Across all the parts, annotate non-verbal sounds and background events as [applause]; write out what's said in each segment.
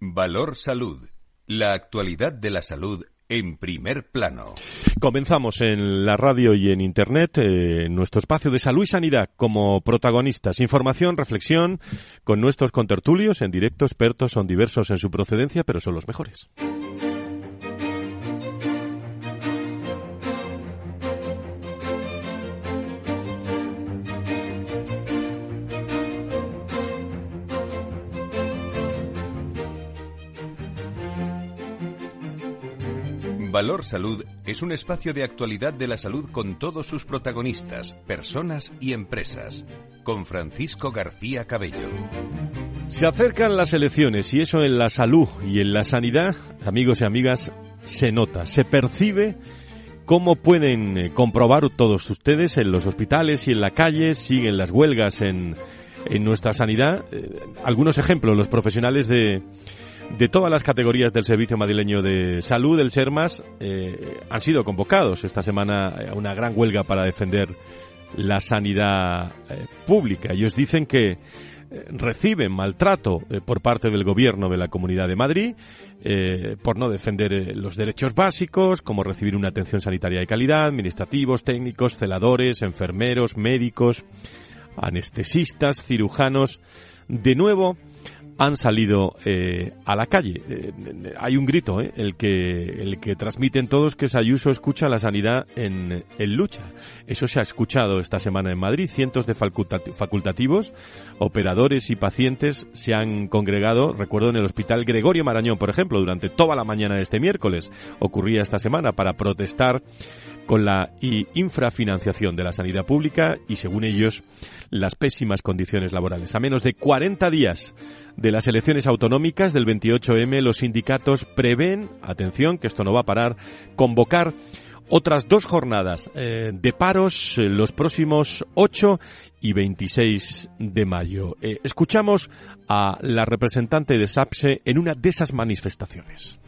Valor Salud. La actualidad de la salud en primer plano. Comenzamos en la radio y en Internet eh, nuestro espacio de salud y sanidad como protagonistas. Información, reflexión con nuestros contertulios en directo. Expertos son diversos en su procedencia, pero son los mejores. Valor Salud es un espacio de actualidad de la salud con todos sus protagonistas, personas y empresas. Con Francisco García Cabello. Se acercan las elecciones y eso en la salud y en la sanidad, amigos y amigas, se nota, se percibe cómo pueden eh, comprobar todos ustedes en los hospitales y en la calle, siguen las huelgas en, en nuestra sanidad. Eh, algunos ejemplos, los profesionales de de todas las categorías del Servicio Madrileño de Salud, el SERMAS, eh, han sido convocados esta semana a una gran huelga para defender la sanidad eh, pública. Ellos dicen que eh, reciben maltrato por parte del gobierno de la Comunidad de Madrid por no defender los derechos básicos, como recibir una atención sanitaria de calidad, administrativos, técnicos, celadores, enfermeros, médicos, anestesistas, cirujanos. De nuevo, han salido eh, a la calle. Eh, hay un grito, eh, el que el que transmiten todos que es Ayuso escucha la sanidad en, en, lucha. Eso se ha escuchado esta semana en Madrid. Cientos de facultativos, operadores y pacientes se han congregado, recuerdo, en el Hospital Gregorio Marañón, por ejemplo, durante toda la mañana de este miércoles. Ocurría esta semana para protestar con la infrafinanciación de la sanidad pública y, según ellos, las pésimas condiciones laborales. A menos de 40 días de las elecciones autonómicas del 28M, los sindicatos prevén, atención, que esto no va a parar, convocar otras dos jornadas eh, de paros eh, los próximos 8 y 26 de mayo. Eh, escuchamos a la representante de SAPSE en una de esas manifestaciones.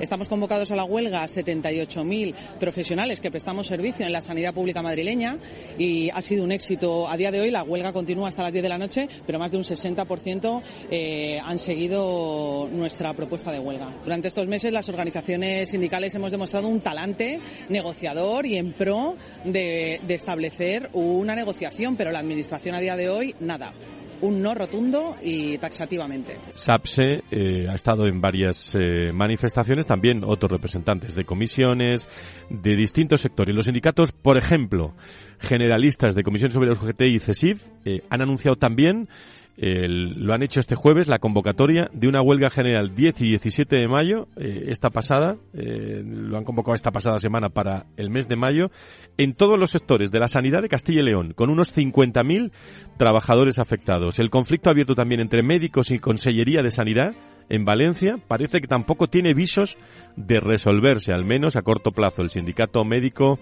Estamos convocados a la huelga 78.000 profesionales que prestamos servicio en la sanidad pública madrileña y ha sido un éxito. A día de hoy la huelga continúa hasta las 10 de la noche, pero más de un 60% eh, han seguido nuestra propuesta de huelga. Durante estos meses las organizaciones sindicales hemos demostrado un talante negociador y en pro de, de establecer una negociación, pero la Administración a día de hoy nada un no rotundo y taxativamente. SAPSE eh, ha estado en varias eh, manifestaciones, también otros representantes de comisiones, de distintos sectores. Los sindicatos, por ejemplo, generalistas de Comisiones sobre los UGT y CESIF, eh, han anunciado también lo han hecho este jueves, la convocatoria de una huelga general 10 y 17 de mayo, eh, esta pasada, eh, lo han convocado esta pasada semana para el mes de mayo, en todos los sectores de la sanidad de Castilla y León, con unos 50.000 trabajadores afectados. El conflicto abierto también entre médicos y Consellería de Sanidad en Valencia parece que tampoco tiene visos de resolverse, al menos a corto plazo. El sindicato médico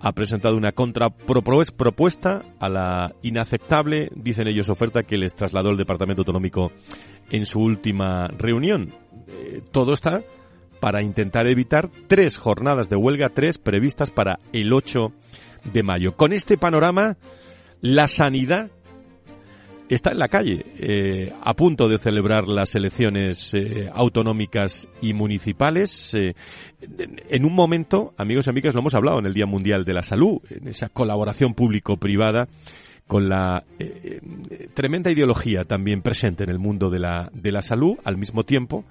ha presentado una contrapropuesta a la inaceptable, dicen ellos, oferta que les trasladó el Departamento Autonómico en su última reunión. Eh, todo está para intentar evitar tres jornadas de huelga, tres previstas para el 8 de mayo. Con este panorama, la sanidad está en la calle, eh, a punto de celebrar las elecciones eh, autonómicas y municipales. Eh, en un momento, amigos y amigas, lo hemos hablado en el Día Mundial de la Salud, en esa colaboración público-privada con la tremenda ideología también presente en el mundo de la, de la salud, al mismo tiempo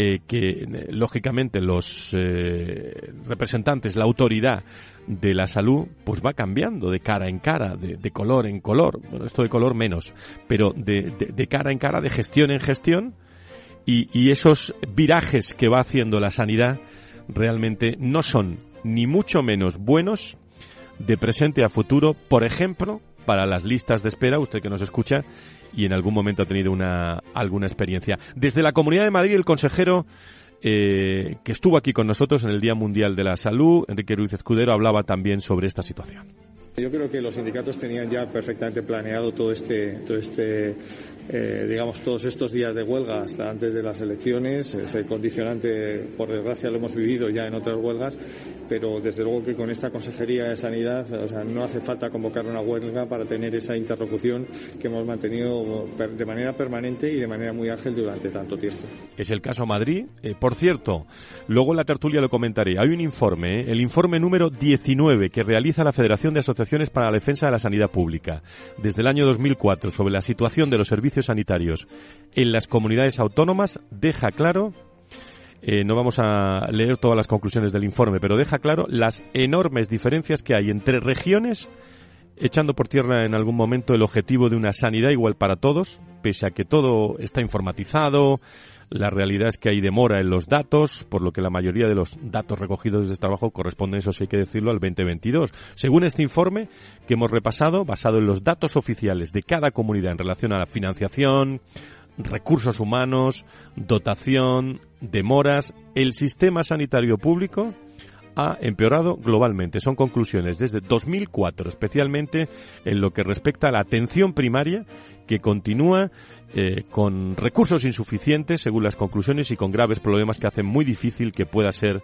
eh, que lógicamente los eh, representantes, la autoridad de la salud, pues va cambiando de cara en cara, de, color en color. Bueno, esto de color menos, pero de, cara en cara, de gestión en gestión, y esos virajes que va haciendo la sanidad realmente no son ni mucho menos buenos de presente a futuro, por ejemplo, para las listas de espera, usted que nos escucha, y en algún momento ha tenido una, alguna experiencia. Desde la Comunidad de Madrid, el consejero eh, que estuvo aquí con nosotros en el Día Mundial de la Salud, Enrique Ruiz Escudero, hablaba también sobre esta situación. Yo creo que los sindicatos tenían ya perfectamente planeado todo este, todo este eh, digamos, todos estos días de huelga hasta antes de las elecciones. Ese condicionante, por desgracia, lo hemos vivido ya en otras huelgas, pero desde luego que con esta Consejería de Sanidad no hace falta convocar una huelga para tener esa interlocución que hemos mantenido de manera permanente y de manera muy ágil durante tanto tiempo. Es el caso Madrid. Eh, por cierto, luego en la tertulia lo comentaré. Hay un informe, eh, el informe número 19 que realiza la Federación de Asociaciones para la Defensa de la Sanidad Pública desde el año 2004 sobre la situación de los servicios sanitarios. En las comunidades autónomas deja claro eh, no vamos a leer todas las conclusiones del informe, pero deja claro las enormes diferencias que hay entre regiones, echando por tierra en algún momento el objetivo de una sanidad igual para todos, pese a que todo está informatizado, la realidad es que hay demora en los datos, por lo que la mayoría de los datos recogidos desde este trabajo corresponden, eso sí hay que decirlo, al 2022. Según este informe que hemos repasado, basado en los datos oficiales de cada comunidad en relación a la financiación, recursos humanos, dotación, demoras, el sistema sanitario público ha empeorado globalmente. Son conclusiones desde 2004, especialmente en lo que respecta a la atención primaria, que continúa eh, con recursos insuficientes, según las conclusiones, y con graves problemas que hacen muy difícil que pueda ser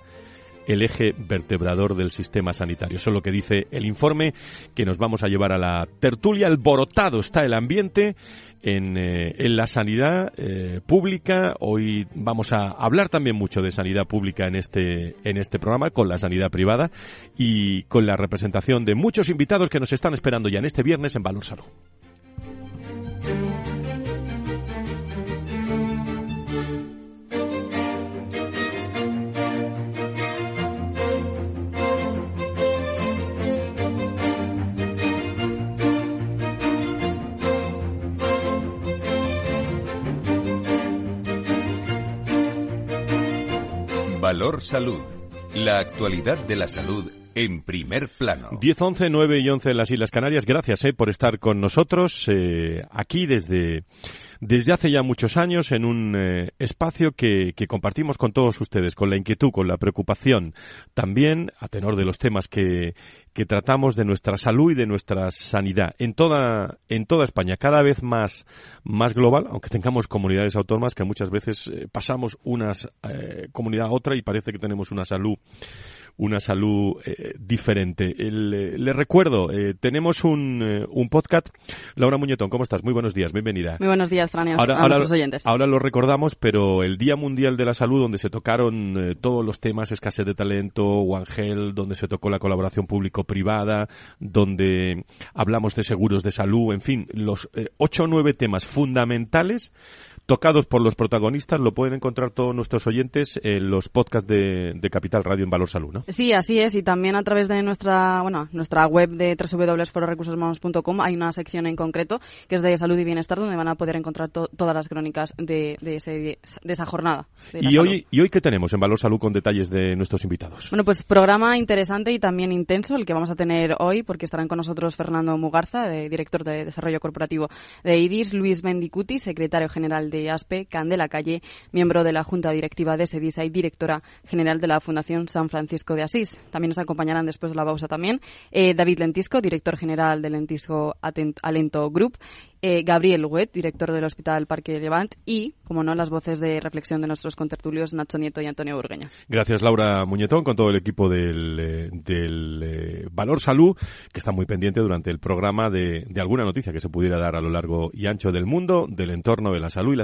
el eje vertebrador del sistema sanitario. Eso es lo que dice el informe que nos vamos a llevar a la tertulia. Alborotado está el ambiente en, eh, en la sanidad eh, pública. Hoy vamos a hablar también mucho de sanidad pública en este, en este programa, con la sanidad privada y con la representación de muchos invitados que nos están esperando ya en este viernes en Valor Salud. Valor Salud. La actualidad de la salud en primer plano. 10, 11, 9 y 11 en las Islas Canarias. Gracias eh, por estar con nosotros eh, aquí desde, desde hace ya muchos años en un eh, espacio que, que, compartimos con todos ustedes, con la inquietud, con la preocupación, también a tenor de los temas que, que tratamos de nuestra salud y de nuestra sanidad en toda en toda España cada vez más más global aunque tengamos comunidades autónomas que muchas veces eh, pasamos una eh, comunidad a otra y parece que tenemos una salud una salud eh, diferente. Eh, le recuerdo, eh, tenemos un, eh, un, podcast. Laura Muñetón, ¿cómo estás? Muy buenos días, bienvenida. Muy buenos días, Fran, ahora, a ahora, oyentes. Ahora lo recordamos, pero el Día Mundial de la Salud, donde se tocaron todos los temas, escasez de talento, One Health, donde se tocó la colaboración público-privada, donde hablamos de seguros de salud, en fin, los ocho o nueve temas fundamentales tocados por los protagonistas, lo pueden encontrar todos nuestros oyentes en los podcasts de, de, Capital Radio en Valor Salud, ¿no? Sí, así es, y también a través de nuestra, bueno, nuestra web de www.fororecursoshumanos.com hay una sección en concreto que es de salud y bienestar donde van a poder encontrar to todas las crónicas de, de, ese, de esa jornada. ¿Y hoy, ¿Y hoy qué tenemos en Valor Salud con detalles de nuestros invitados? Bueno, pues programa interesante y también intenso el que vamos a tener hoy porque estarán con nosotros Fernando Mugarza, director de Desarrollo Corporativo de IDIS, Luis Mendicuti, secretario general de ASPE, Candela Calle, miembro de la Junta Directiva de SEDISA y directora general de la Fundación San Francisco de Asís. También nos acompañarán después de la pausa también eh, David Lentisco, director general del Lentisco Alento Group, eh, Gabriel Huet, director del Hospital Parque Levant y, como no, las voces de reflexión de nuestros contertulios Nacho Nieto y Antonio Burgueño. Gracias Laura Muñetón con todo el equipo del, del eh, Valor Salud que está muy pendiente durante el programa de, de alguna noticia que se pudiera dar a lo largo y ancho del mundo del entorno de la salud y la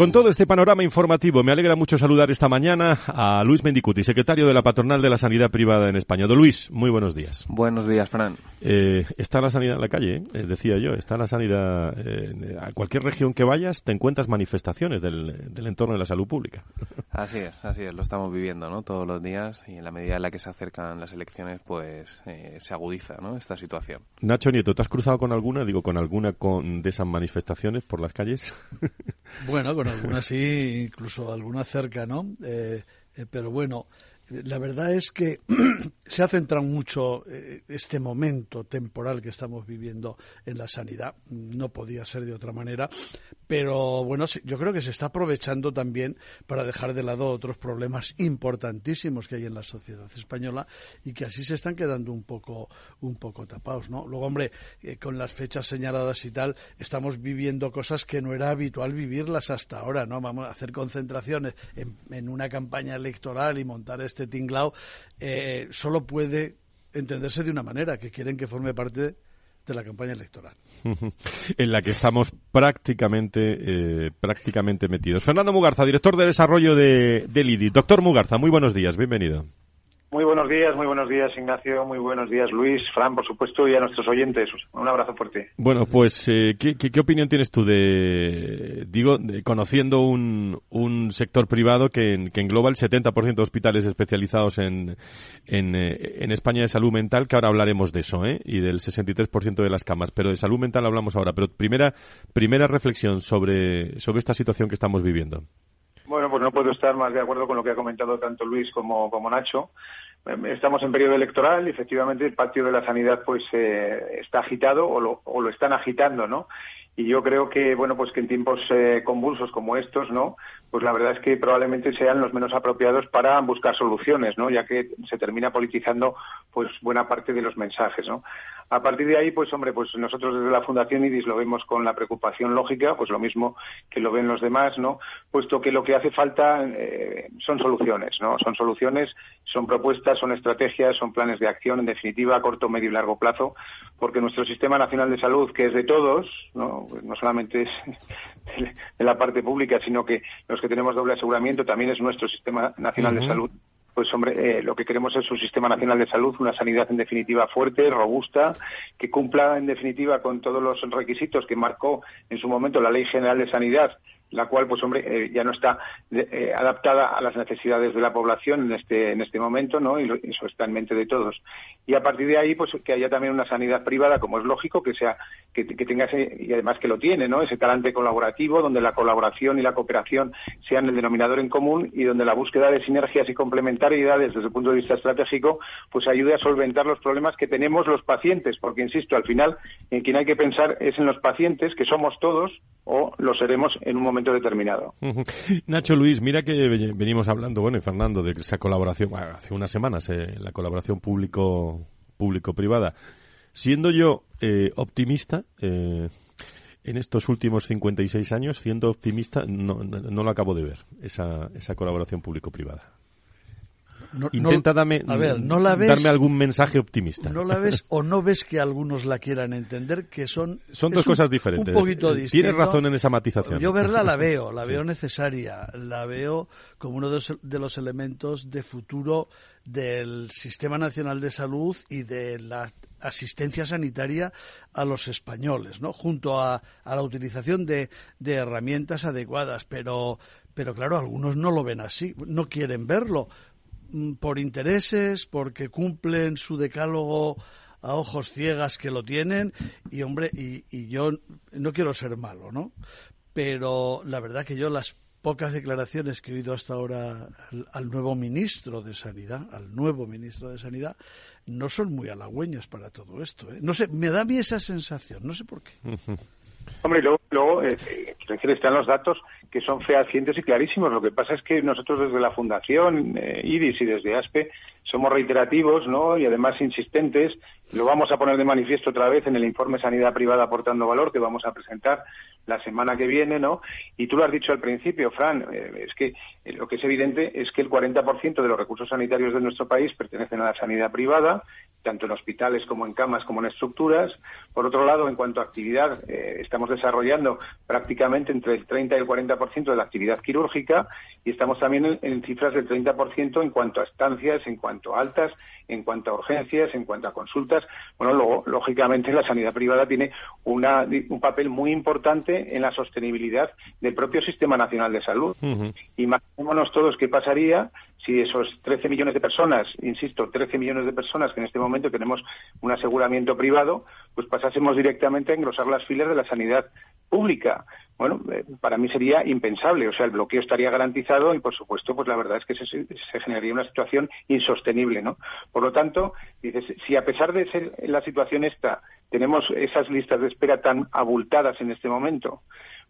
Con todo este panorama informativo, me alegra mucho saludar esta mañana a Luis Mendicuti, secretario de la Patronal de la Sanidad Privada en España. Don Luis, muy buenos días. Buenos días, Fran. Eh, está la sanidad en la calle, eh, decía yo, está la sanidad. Eh, a cualquier región que vayas te encuentras manifestaciones del, del, entorno de la salud pública. Así es, así es, lo estamos viviendo ¿no? todos los días y en la medida en la que se acercan las elecciones, pues eh, se agudiza ¿no? esta situación. Nacho Nieto, ¿te has cruzado con alguna, digo, con alguna con, de esas manifestaciones por las calles? bueno, con alguna sí, incluso alguna cerca, ¿no? Eh, eh, pero bueno, la verdad es que [clears throat] se ha centrado mucho eh, este momento temporal que estamos viviendo en la sanidad. No podía ser de otra manera, pero bueno, yo creo que se está aprovechando también para dejar de lado otros problemas importantísimos que hay en la sociedad española y que así se están quedando un poco, un poco tapados, ¿no? Luego, hombre, eh, con las fechas señaladas y tal, estamos viviendo cosas que no era habitual vivirlas hasta ahora, ¿no? Vamos a hacer concentraciones en, una campaña electoral y montar este tinglao, eh, solo puede entenderse de una manera, que quieren que forme parte de la campaña electoral. [laughs] en la que estamos prácticamente, eh, prácticamente metidos. Fernando Mugarza, director de desarrollo de, del IDI. Doctor Mugarza, muy buenos días, bienvenido. Muy buenos días, muy buenos días Ignacio, muy buenos días Luis, Fran, por supuesto, y a nuestros oyentes. Un abrazo fuerte. Bueno, pues, eh, ¿qué, qué, opinión tienes tú de, digo, conociendo un, un sector privado que, que engloba el 70% de hospitales especializados en, en, eh, en, España de salud mental, que ahora hablaremos de eso, ¿eh? Y del 63% de las camas, pero de salud mental hablamos ahora. Pero primera, primera reflexión sobre, sobre esta situación que estamos viviendo. Bueno, pues no puedo estar más de acuerdo con lo que ha comentado tanto Luis como, como Nacho. Em, estamos en periodo electoral y efectivamente el patio de la sanidad pues eh, está agitado o lo, o lo están agitando, ¿no? y yo creo que bueno pues que en tiempos eh, convulsos como estos no pues la verdad es que probablemente sean los menos apropiados para buscar soluciones no ya que se termina politizando pues buena parte de los mensajes no a partir de ahí, pues hombre, pues nosotros desde la Fundación IDIS lo vemos con la preocupación lógica, pues lo mismo que lo ven los demás, ¿no? Puesto que lo que hace falta eh, son soluciones, ¿no? Son soluciones, son propuestas, son estrategias, son planes de acción, en definitiva, a corto, medio y largo plazo, porque nuestro Sistema Nacional de Salud, que es de todos, no, no solamente es [laughs] de la parte pública, sino que los que tenemos doble aseguramiento también es nuestro Sistema Nacional de Salud, pues hombre, eh, lo que queremos es un sistema nacional de salud, una sanidad en definitiva fuerte, robusta, que cumpla en definitiva con todos los requisitos que marcó en su momento la Ley General de Sanidad la cual, pues hombre, eh, ya no está eh, adaptada a las necesidades de la población en este, en este momento, ¿no? Y eso está en mente de todos. Y a partir de ahí, pues que haya también una sanidad privada, como es lógico, que sea, que, tenga ese, y además que lo tiene, ¿no? Ese talante colaborativo, donde la colaboración y la cooperación sean el denominador en común y donde la búsqueda de sinergias y complementariedades desde el punto de vista estratégico, pues ayude a solventar los problemas que tenemos los pacientes, porque insisto, al final, en quien hay que pensar es en los pacientes, que somos todos, o lo seremos en un momento determinado. Nacho Luis, mira que venimos hablando, bueno, y Fernando, de esa colaboración, hace unas semanas, eh, la colaboración público público-privada. Siendo yo eh, optimista, eh, en estos últimos 56 años, siendo optimista, no, no, lo acabo de ver, esa, esa colaboración público-privada. Intenta darme, darme algún mensaje optimista. No la ves o no ves que algunos la quieran entender, que son... Son dos cosas diferentes. Un poquito Tienes razón en esa matización. Yo verla la veo, la [laughs] veo necesaria, la veo como uno de los elementos de futuro del Sistema Nacional de Salud y de la asistencia sanitaria a los españoles, ¿no? Junto a, a la utilización de, de, herramientas adecuadas, pero, pero claro, algunos no lo ven así, no quieren verlo. Mm, por intereses, porque cumplen su decálogo a ojos ciegas que lo tienen y hombre y, y, yo no quiero ser malo no pero la verdad que yo las pocas declaraciones que he oído hasta ahora al, nuevo ministro de sanidad al nuevo ministro de sanidad no son muy halagüeñas para todo esto ¿eh? no sé me da a mí esa sensación no sé por qué. Hombre, luego, luego eh, están los datos que son fehacientes y clarísimos. Lo que pasa es que nosotros desde la Fundación eh, IRIS y desde ASPE somos reiterativos ¿no? y además insistentes. Lo vamos a poner de manifiesto otra vez en el informe Sanidad Privada aportando valor que vamos a presentar la semana que viene. ¿no? Y tú lo has dicho al principio, Fran, eh, es que eh, lo que es evidente es que el 40% de los recursos sanitarios de nuestro país pertenecen a la sanidad privada tanto en hospitales como en camas como en estructuras. Por otro lado, en cuanto a actividad, eh, estamos desarrollando prácticamente entre el 30 y el 40% de la actividad quirúrgica y estamos también en, cifras del 30% en cuanto a estancias, en cuanto a altas, en cuanto a urgencias, en cuanto a consultas. Bueno, luego, lógicamente, la sanidad privada tiene una, un papel muy importante en la sostenibilidad del propio Sistema Nacional de Salud. Imaginémonos todos qué pasaría si esos 13 millones de personas, insisto, 13 millones de personas que en este momento tenemos un aseguramiento privado, pues pasásemos directamente a engrosar las filas de la sanidad pública. Bueno, eh, para mí sería impensable. O sea, el bloqueo estaría garantizado y, por supuesto, pues la verdad es que se, generaría una situación insostenible, ¿no? Por lo tanto, dices, si a pesar de ser la situación esta tenemos esas listas de espera tan abultadas en este momento,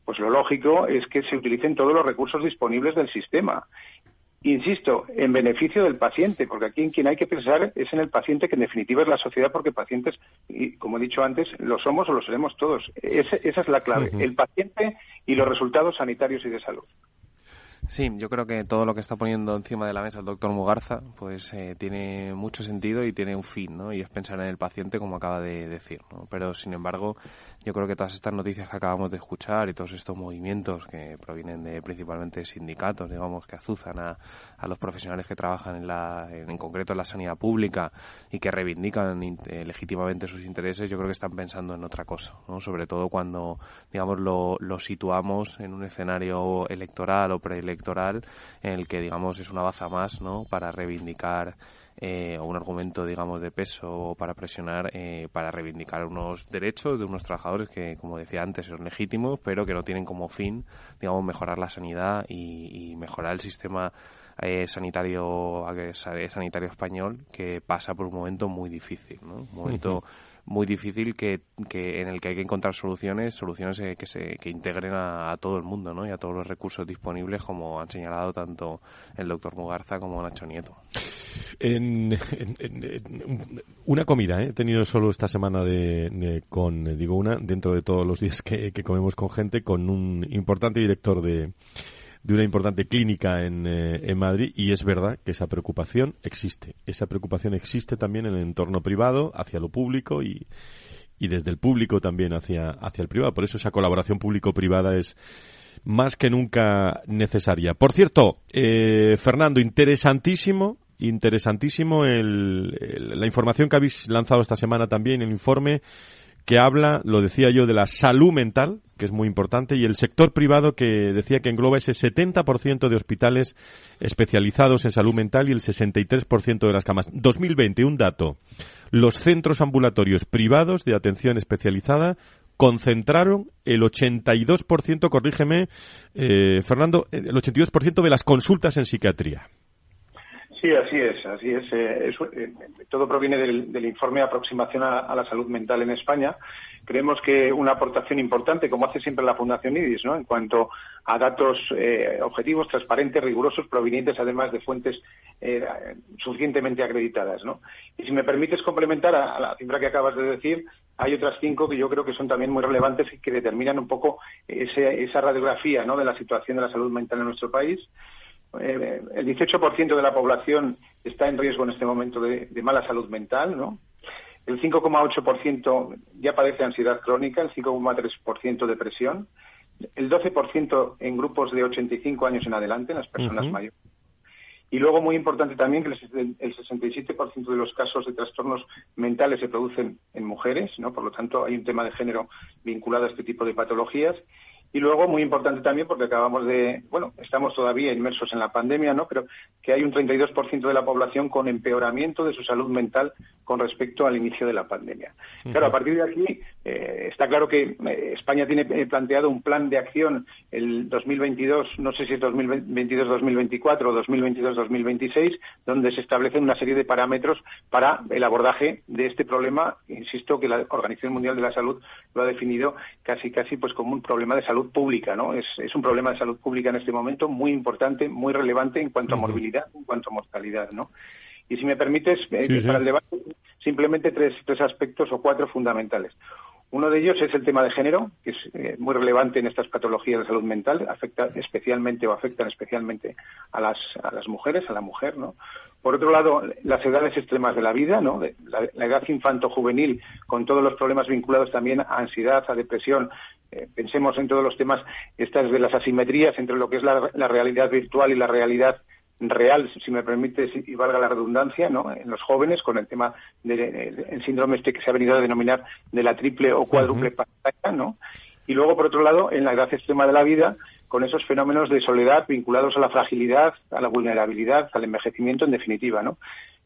pues lo lógico es que se utilicen todos los recursos disponibles del sistema insisto, en beneficio del paciente, porque aquí en quien hay que pensar es en el paciente, que en definitiva es la sociedad, porque pacientes, y como he dicho antes, lo somos o lo seremos todos. esa es la clave, el paciente y los resultados sanitarios y de salud. Sí, yo creo que todo lo que está poniendo encima de la mesa el doctor Mugarza, pues eh, tiene mucho sentido y tiene un fin, ¿no? Y es pensar en el paciente, como acaba de decir, ¿no? Pero, sin embargo, yo creo que todas estas noticias que acabamos de escuchar y todos estos movimientos que provienen de principalmente sindicatos, digamos, que azuzan a, a los profesionales que trabajan en, la, en, concreto en la sanidad pública y que reivindican eh, legítimamente sus intereses, yo creo que están pensando en otra cosa, ¿no? Sobre todo cuando, digamos, lo, lo situamos en un escenario electoral o preelectoral electoral en el que, digamos, es una baza más, ¿no? Para reivindicar eh, un argumento, digamos, de peso para presionar, eh, para reivindicar unos derechos de unos trabajadores que, como decía antes, son legítimos, pero que no tienen como fin, digamos, mejorar la sanidad y, mejorar el sistema eh, sanitario sanitario español que pasa por un momento muy difícil, ¿no? Un momento muy difícil que, que, en el que hay que encontrar soluciones, soluciones eh, que se que integren a, todo el mundo, ¿no? Y a todos los recursos disponibles, como han señalado tanto el doctor Mugarza como Nacho Nieto. Una comida, ¿eh? he tenido solo esta semana de, con, digo una, dentro de todos los días que comemos con gente, con un importante director de de una importante clínica en, eh, en Madrid y es verdad que esa preocupación existe. Esa preocupación existe también en el entorno privado, hacia lo público y, y desde el público también hacia, hacia el privado. Por eso esa colaboración público-privada es más que nunca necesaria. Por cierto, eh, Fernando, interesantísimo, interesantísimo el, la información que habéis lanzado esta semana también, el informe que habla, lo decía yo, de la salud mental, que es muy importante, y el sector privado que decía que engloba ese 70% de hospitales especializados en salud mental y el 63% de las camas. 2020, un dato. Los centros ambulatorios privados de atención especializada concentraron el 82%, corrígeme, eh, Fernando, el 82% de las consultas en psiquiatría. Sí, así es, así es. Eh, eh, todo proviene del, informe Aproximación a, la Salud Mental en España. Creemos que una aportación importante, como hace siempre la Fundación IDIS, ¿no? en cuanto a datos eh, objetivos, transparentes, rigurosos, provenientes además de fuentes suficientemente acreditadas. ¿no? Y si me permites complementar a, la cifra que acabas de decir, hay otras cinco que yo creo que son también muy relevantes y que determinan un poco esa radiografía ¿no? de la situación de la salud mental en nuestro país. Eh, el 18% de la población está en riesgo en este momento de, mala salud mental, ¿no? El 5,8% ya padece ansiedad crónica, el 5,3% depresión, el 12% en grupos de 85 años en adelante, en las personas mayores. Y luego, muy importante también, que el 67% de los casos de trastornos mentales se producen en mujeres, ¿no? Por lo tanto, hay un tema de género vinculado a este tipo de patologías. Y luego, muy importante también, porque acabamos de, bueno, estamos todavía inmersos en la pandemia, ¿no? Pero que hay un 32% de la población con empeoramiento de su salud mental con respecto al inicio de la pandemia. Claro, a partir de aquí eh, está claro que eh, España tiene eh, planteado un plan de acción el 2022, no sé si es 2022-2024 o 2022-2026, donde se establecen una serie de parámetros para el abordaje de este problema. Insisto que la Organización Mundial de la Salud lo ha definido casi casi pues como un problema de salud pública, ¿no? Es, un problema de salud pública en este momento muy importante, muy relevante en cuanto a morbilidad, en cuanto a mortalidad, ¿no? Y si me permites, eh, para el debate, simplemente tres, tres aspectos o cuatro fundamentales. Uno de ellos es el tema de género, que es eh, muy relevante en estas patologías de salud mental, afecta especialmente o afectan especialmente a las, a las mujeres, a la mujer, ¿no? Por otro lado, las edades extremas de la vida, ¿no? La, edad infanto-juvenil, con todos los problemas vinculados también a ansiedad, a depresión. Eh, pensemos en todos los temas, estas de las asimetrías entre lo que es la, la realidad virtual y la realidad real, si me permite, y valga la redundancia, ¿no? en los jóvenes con el tema del síndrome este que se ha venido a denominar de la triple o cuádruple pantalla, ¿no? Y luego, por otro lado, en la edad extrema de la vida, con esos fenómenos de soledad vinculados a la fragilidad, a la vulnerabilidad, al envejecimiento, en definitiva, ¿no?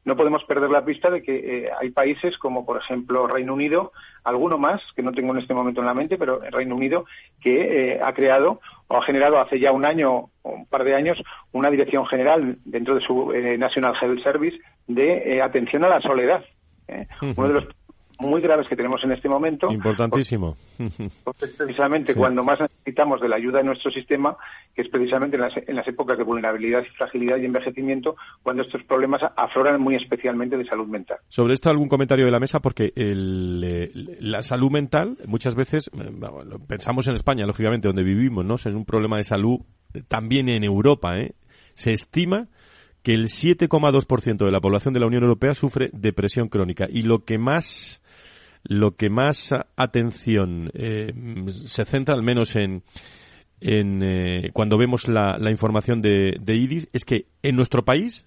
no podemos perder la pista de que eh, hay países como, por ejemplo, Reino Unido, alguno más, que no tengo en este momento en la mente, pero Reino Unido, que eh, ha creado o ha generado hace ya un año o un par de años una dirección general dentro de su eh, National Health Service de atención a la soledad. Uno de los muy graves que tenemos en este momento. Importantísimo. precisamente cuando más necesitamos de la ayuda de nuestro sistema, que es precisamente en las, en las, épocas de vulnerabilidad y fragilidad y envejecimiento, cuando estos problemas afloran muy especialmente de salud mental. Sobre esto algún comentario de la mesa, porque eh, la salud mental muchas veces, eh, pensamos en España, lógicamente, donde vivimos, ¿no? Es un problema de salud eh, también en Europa, ¿eh? Se estima que el 7,2% de la población de la Unión Europea sufre depresión crónica y lo que más lo que más atención eh, se centra, al menos en, en eh, cuando vemos la, la información de, de, IDIS, es que en nuestro país,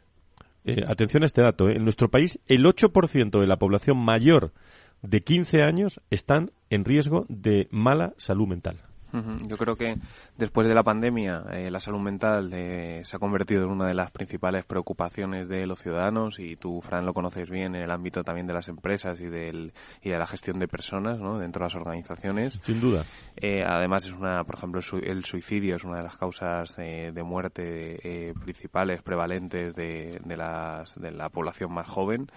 eh, atención a este dato, en nuestro país el 8% de la población mayor de 15 años están en riesgo de mala salud mental. Yo creo que después de la pandemia eh, la salud mental eh, se ha convertido en una de las principales preocupaciones de los ciudadanos y tú, Fran, lo conoces bien en el ámbito también de las empresas y, del, y de la gestión de personas ¿no? dentro de las organizaciones. Sin duda. Eh, además, es una, por ejemplo, el suicidio es una de las causas de muerte principales, prevalentes de, de, las, de la población más joven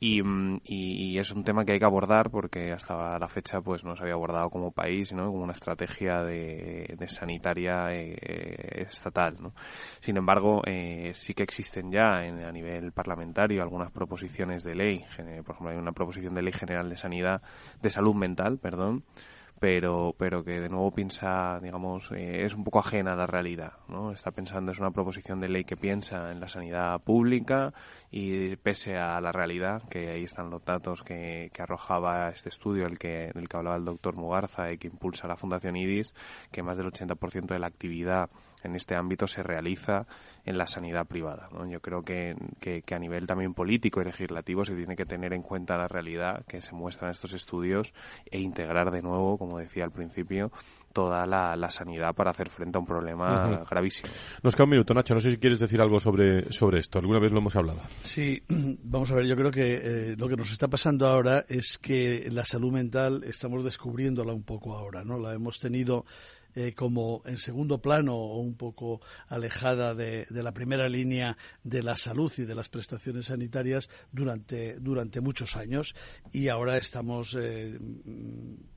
Mm, y, es un tema que hay que abordar porque hasta la fecha pues no se había abordado como país, ¿no? como una estrategia de, sanitaria eh, estatal. Sin embargo, eh, sí que existen ya a nivel parlamentario algunas proposiciones de ley. Por ejemplo, hay una proposición de ley general de sanidad, de salud mental, perdón, pero, pero que de nuevo piensa, digamos, eh, es un poco ajena a la realidad, ¿no? Está pensando, es una proposición de ley que piensa en la sanidad pública y pese a la realidad, que ahí están los datos que, que arrojaba este estudio, el que, del que hablaba el doctor Mugarza y que impulsa la Fundación IDIS, que más del 80% de la actividad en este ámbito se realiza en la sanidad privada. ¿no? Yo creo que, que, a nivel también político y legislativo se tiene que tener en cuenta la realidad que se muestra en estos estudios e integrar de nuevo, como decía al principio, toda la, sanidad para hacer frente a un problema gravísimo. Nos queda un minuto, Nacho. No sé si quieres decir algo sobre, sobre esto. Alguna vez lo hemos hablado. Sí, [clears throat] vamos a ver. Yo creo que eh, lo que nos está pasando ahora es que la salud mental estamos descubriéndola un poco ahora, ¿no? La hemos tenido eh, como en segundo plano o un poco alejada de, la primera línea de la salud y de las prestaciones sanitarias durante, durante muchos años y ahora estamos eh,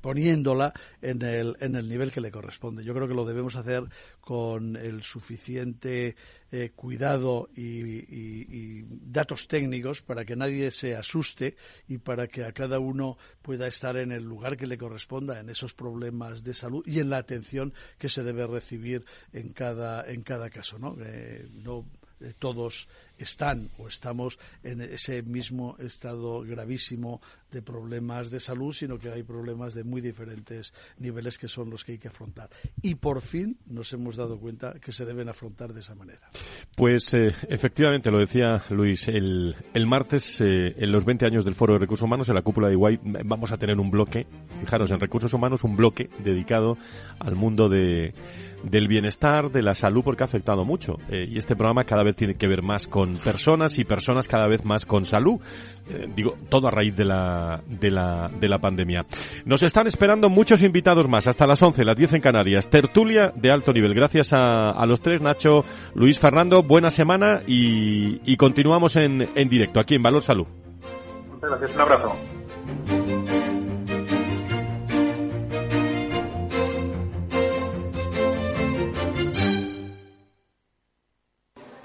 poniéndola en el, en el nivel que le corresponde. Yo creo que lo debemos hacer con el suficiente eh, cuidado y, datos técnicos para que nadie se asuste y para que a cada uno pueda estar en el lugar que le corresponda en esos problemas de salud y en la atención que se debe recibir en cada en cada caso, ¿no? Eh, no eh, todos están o estamos en ese mismo estado gravísimo de problemas de salud, sino que hay problemas de muy diferentes niveles que son los que hay que afrontar. Y por fin nos hemos dado cuenta que se deben afrontar de esa manera. Pues eh, efectivamente, lo decía Luis, el, el martes, eh, en los 20 años del Foro de Recursos Humanos, en la cúpula de Iguay, vamos a tener un bloque, fijaros, en Recursos Humanos, un bloque dedicado al mundo de del bienestar, de la salud, porque ha afectado mucho. Eh, y este programa cada vez tiene que ver más con personas y personas cada vez más con salud. Eh, digo, todo a raíz de la, de, la, de la pandemia. Nos están esperando muchos invitados más, hasta las 11, las 10 en Canarias. Tertulia de alto nivel. Gracias a, a los tres, Nacho, Luis Fernando, buena semana y, y continuamos en, en directo aquí en Valor Salud. Muchas gracias, un abrazo.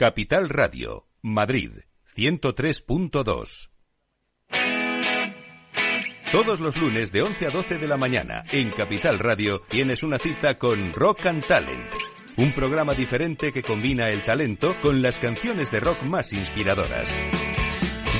Capital Radio, Madrid, 103.2. Todos los lunes de 11 a 12 de la mañana en Capital Radio tienes una cita con Rock and Talent. Un programa diferente que combina el talento con las canciones de rock más inspiradoras.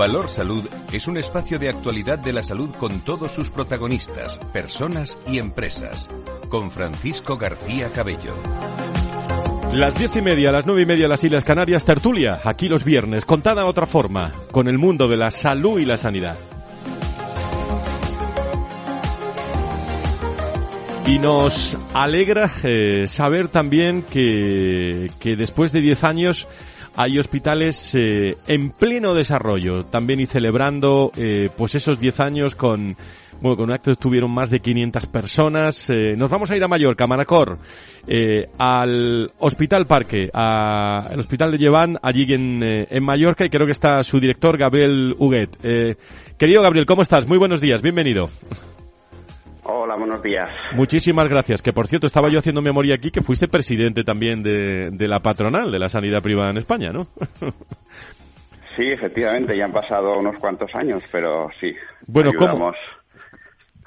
Valor Salud es un espacio de actualidad de la salud con todos sus protagonistas, personas y empresas. Con Francisco García Cabello. Las diez y media, las nueve y media, las Islas Canarias, tertulia, aquí los viernes, contada otra forma, con el mundo de la salud y la sanidad. Y nos alegra eh, saber también que, que después de diez años hay hospitales eh, en pleno desarrollo también y celebrando eh, pues esos 10 años con bueno con un acto estuvieron más de 500 personas eh, nos vamos a ir a Mallorca a Manacor al Hospital Parque al Hospital de Lleván allí en, en Mallorca y creo que está su director Gabriel Huguet querido Gabriel ¿cómo estás? muy buenos días bienvenido Hola, buenos días. Muchísimas gracias. Que por cierto, estaba yo haciendo memoria aquí que fuiste presidente también de, la patronal de la sanidad privada en España, ¿no? [laughs] sí, efectivamente, ya han pasado unos cuantos años, pero sí. Bueno, ¿cómo?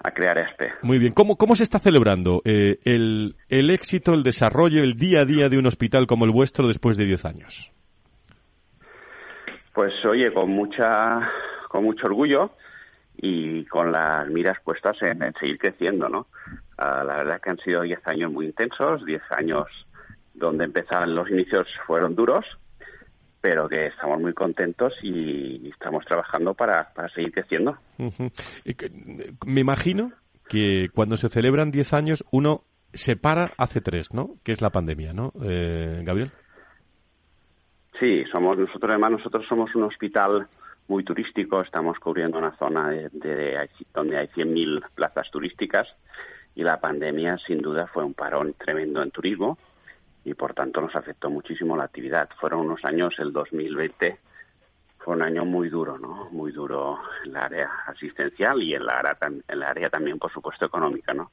a crear este. Muy bien. ¿Cómo, cómo se está celebrando eh, el, el éxito, el desarrollo, el día a día de un hospital como el vuestro después de 10 años? Pues oye, con mucha, con mucho orgullo y con las miras puestas en, seguir creciendo, ¿no? Ah, la verdad que han sido 10 años muy intensos, 10 años donde empezaron los inicios fueron duros, pero que estamos muy contentos y estamos trabajando para, para seguir creciendo. Me imagino que cuando se celebran 10 años uno se para hace tres, ¿no? Que es la pandemia, ¿no, eh, Gabriel? Sí, somos nosotros además nosotros somos un hospital muy turístico, estamos cubriendo una zona de, donde hay 100.000 plazas turísticas y la pandemia sin duda fue un parón tremendo en turismo y por tanto nos afectó muchísimo la actividad. Fueron unos años, el 2020 fue un año muy duro, ¿no? Muy duro en el área asistencial y en la área, en la área también, por supuesto, económica, ¿no?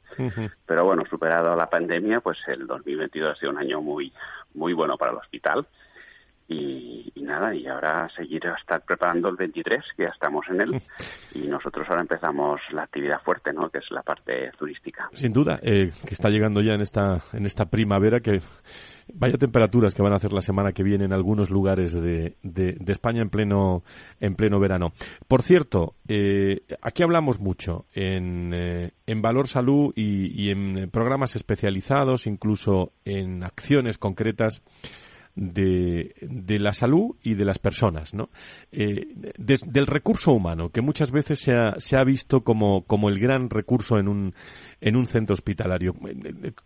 Pero bueno, superado la pandemia, pues el 2022 ha sido un año muy, muy bueno para el hospital y, nada, y ahora seguir a estar preparando el 23, que ya estamos en él, [laughs] y nosotros ahora empezamos la actividad fuerte, ¿no? Que es la parte turística. Sin duda, eh, que está llegando ya en esta, en esta primavera, que vaya temperaturas que van a hacer la semana que viene en algunos lugares de, de, España en pleno, en pleno verano. Por cierto, eh, aquí hablamos mucho en, eh, en Valor Salud y, y en programas especializados, incluso en acciones concretas de, de, la salud y de las personas, ¿no? Eh, del recurso humano, que muchas veces se ha, se ha visto como, como el gran recurso en un, en un centro hospitalario.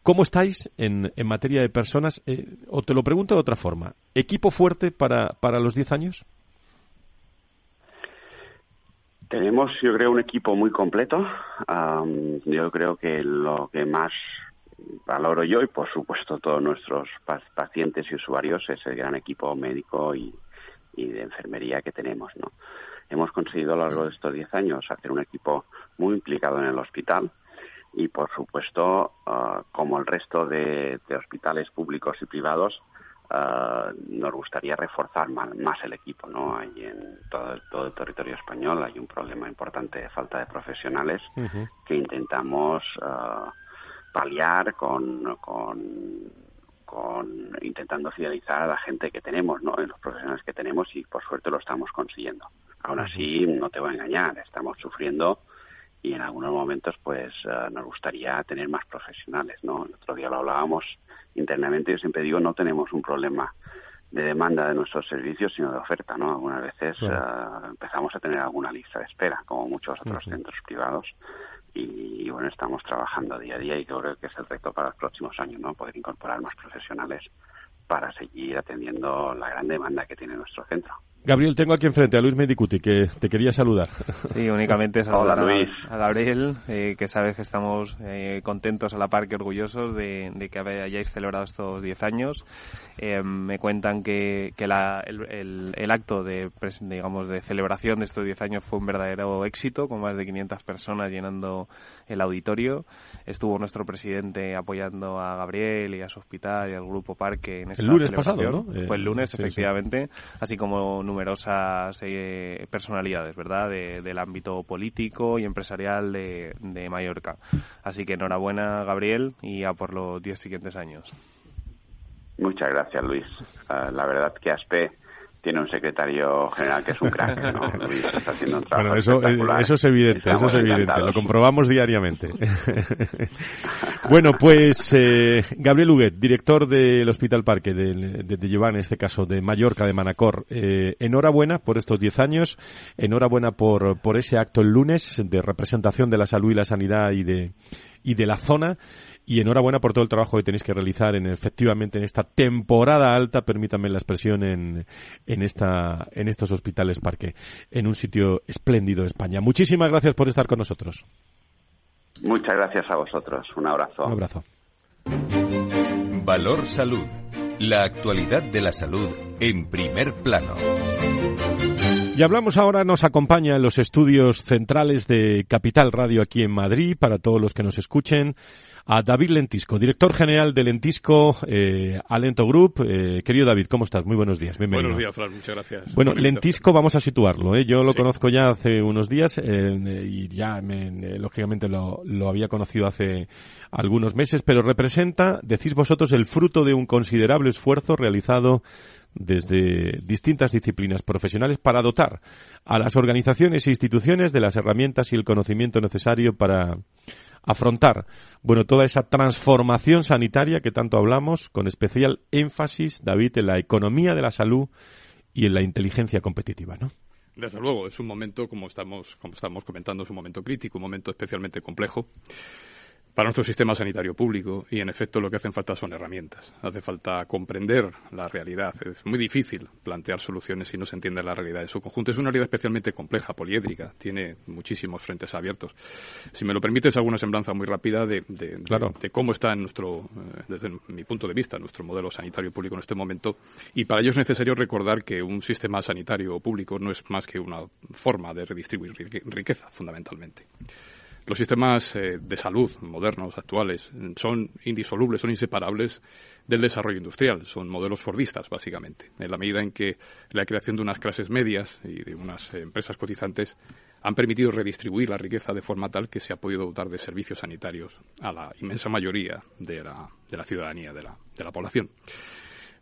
¿Cómo estáis en, en materia de personas? Eh, o te lo pregunto de otra forma. ¿Equipo fuerte para, para los 10 años? Tenemos, yo creo, un equipo muy completo. yo creo que lo que más valoro yo y por supuesto todos nuestros pacientes y usuarios es el gran equipo médico y, de enfermería que tenemos, ¿no? Hemos conseguido a lo largo de estos 10 años hacer un equipo muy implicado en el hospital y por supuesto, ah, como el resto de, hospitales públicos y privados, ah, nos gustaría reforzar más, el equipo, ¿no? Hay en todo, todo, el territorio español hay un problema importante de falta de profesionales que intentamos uh, paliar con, con, intentando fidelizar a la gente que tenemos, ¿no? En los profesionales que tenemos y por suerte lo estamos consiguiendo. Aún así, no te voy a engañar, estamos sufriendo y en algunos momentos pues eh, nos gustaría tener más profesionales, ¿no? El otro día lo hablábamos internamente, yo siempre digo, no tenemos un problema de demanda de nuestros servicios, sino de oferta, ¿no? Algunas veces eh, empezamos a tener alguna lista de espera, como muchos otros centros privados, y, bueno, estamos trabajando día a día y creo que es el reto para los próximos años, ¿no? Poder incorporar más profesionales para seguir atendiendo la gran demanda que tiene nuestro centro. Gabriel, tengo aquí enfrente a Luis Medicuti, que te quería saludar. [laughs] Sí, únicamente saludar A, Gabriel, eh, que sabes que estamos eh, contentos a la par que orgullosos de, que hayáis celebrado estos 10 años. Eh, me cuentan que, el, acto de, digamos, de celebración de estos 10 años fue un verdadero éxito, con más de 500 personas llenando el auditorio. Estuvo nuestro presidente apoyando a Gabriel y a su hospital y al Grupo Parque en esta El lunes pasado, ¿no? Fue el lunes, efectivamente, así como numerosas eh, personalidades, ¿verdad?, del ámbito político y empresarial de, de Mallorca. Así que enhorabuena, Gabriel, y a por los diez siguientes años. Muchas gracias, Luis. Ah, la verdad que ASPE tiene un secretario general que es un crack, ¿no? [laughs] está haciendo un trabajo bueno, eso, eh, eso es evidente, eso es evidente, lo comprobamos diariamente. [laughs] bueno, pues eh, Gabriel Huguet, director del Hospital Parque de, de, de en este caso, de Mallorca, de Manacor, eh, enhorabuena por estos 10 años, enhorabuena por, por ese acto el lunes de representación de la salud y la sanidad y de, y de la zona y enhorabuena por todo el trabajo que tenéis que realizar en efectivamente en esta temporada alta, permítanme la expresión en, en esta en estos hospitales parque, en un sitio espléndido de España. Muchísimas gracias por estar con nosotros. Muchas gracias a vosotros. Un abrazo. Un abrazo. Valor Salud. La actualidad de la salud en primer plano. Y hablamos ahora, nos acompaña en los estudios centrales de Capital Radio aquí en Madrid, para todos los que nos escuchen, a David Lentisco, director general de Lentisco eh, Alento Group. Eh, querido David, ¿cómo estás? Muy buenos días, bienvenido. Buenos días, Fran, muchas gracias. Bueno, Lentisco vamos a situarlo. ¿eh? Yo lo conozco ya hace unos días eh, y ya, me, lógicamente, lo, lo había conocido hace algunos meses, pero representa, decís vosotros, el fruto de un considerable esfuerzo realizado desde distintas disciplinas profesionales para dotar a las organizaciones e instituciones de las herramientas y el conocimiento necesario para afrontar, bueno, toda esa transformación sanitaria que tanto hablamos, con especial énfasis, David, en la economía de la salud y en la inteligencia competitiva, ¿no? Desde luego, es un momento, como estamos, como estamos comentando, es un momento crítico, un momento especialmente complejo para nuestro sistema sanitario público y en efecto lo que hacen falta son herramientas. Hace falta comprender la realidad. Es muy difícil plantear soluciones si no se entiende la realidad en su conjunto. Es una realidad especialmente compleja, poliédrica, tiene muchísimos frentes abiertos. Si me lo permites, alguna semblanza muy rápida de, de, cómo está en nuestro, eh, desde mi punto de vista, nuestro modelo sanitario público en este momento. Y para ello es necesario recordar que un sistema sanitario público no es más que una forma de redistribuir riqueza, fundamentalmente. Los sistemas eh, de salud modernos, actuales, son indisolubles, son inseparables del desarrollo industrial. Son modelos fordistas, básicamente. En la medida en que la creación de unas clases medias y de unas empresas cotizantes han permitido redistribuir la riqueza de forma tal que se ha podido dotar de servicios sanitarios a la inmensa mayoría de la, ciudadanía, de la población.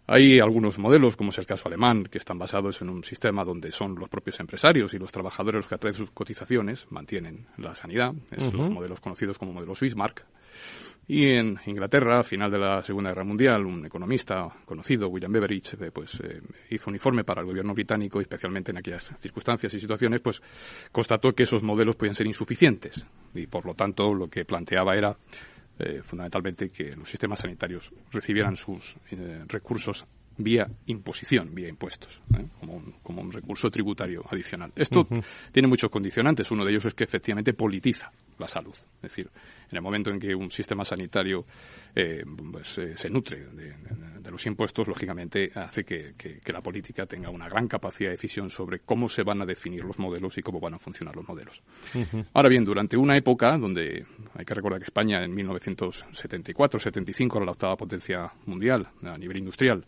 Hay algunos modelos, como es el caso alemán, que están basados en un sistema donde son los propios empresarios y los trabajadores los que atraen sus cotizaciones, mantienen la sanidad. Es los modelos conocidos como modelo Swissmark. Y en Inglaterra, a final de la Segunda Guerra Mundial, un economista conocido, William Beveridge, eh, pues eh, hizo un informe para el gobierno británico, especialmente en aquellas circunstancias y situaciones, pues constató que esos modelos podían ser insuficientes y por lo tanto lo que planteaba era eh, fundamentalmente que los sistemas sanitarios recibieran sus eh, recursos vía imposición, vía impuestos, ¿eh? como, un, como, un, recurso tributario adicional. Esto tiene muchos condicionantes. Uno de ellos es que efectivamente politiza la salud. Es decir, en el momento en que un sistema sanitario eh, pues, eh, se nutre de, los impuestos, lógicamente hace que, la política tenga una gran capacidad de decisión sobre cómo se van a definir los modelos y cómo van a funcionar los modelos. Ahora bien, durante una época donde hay que recordar que España en 1974-75 era la octava potencia mundial a nivel industrial,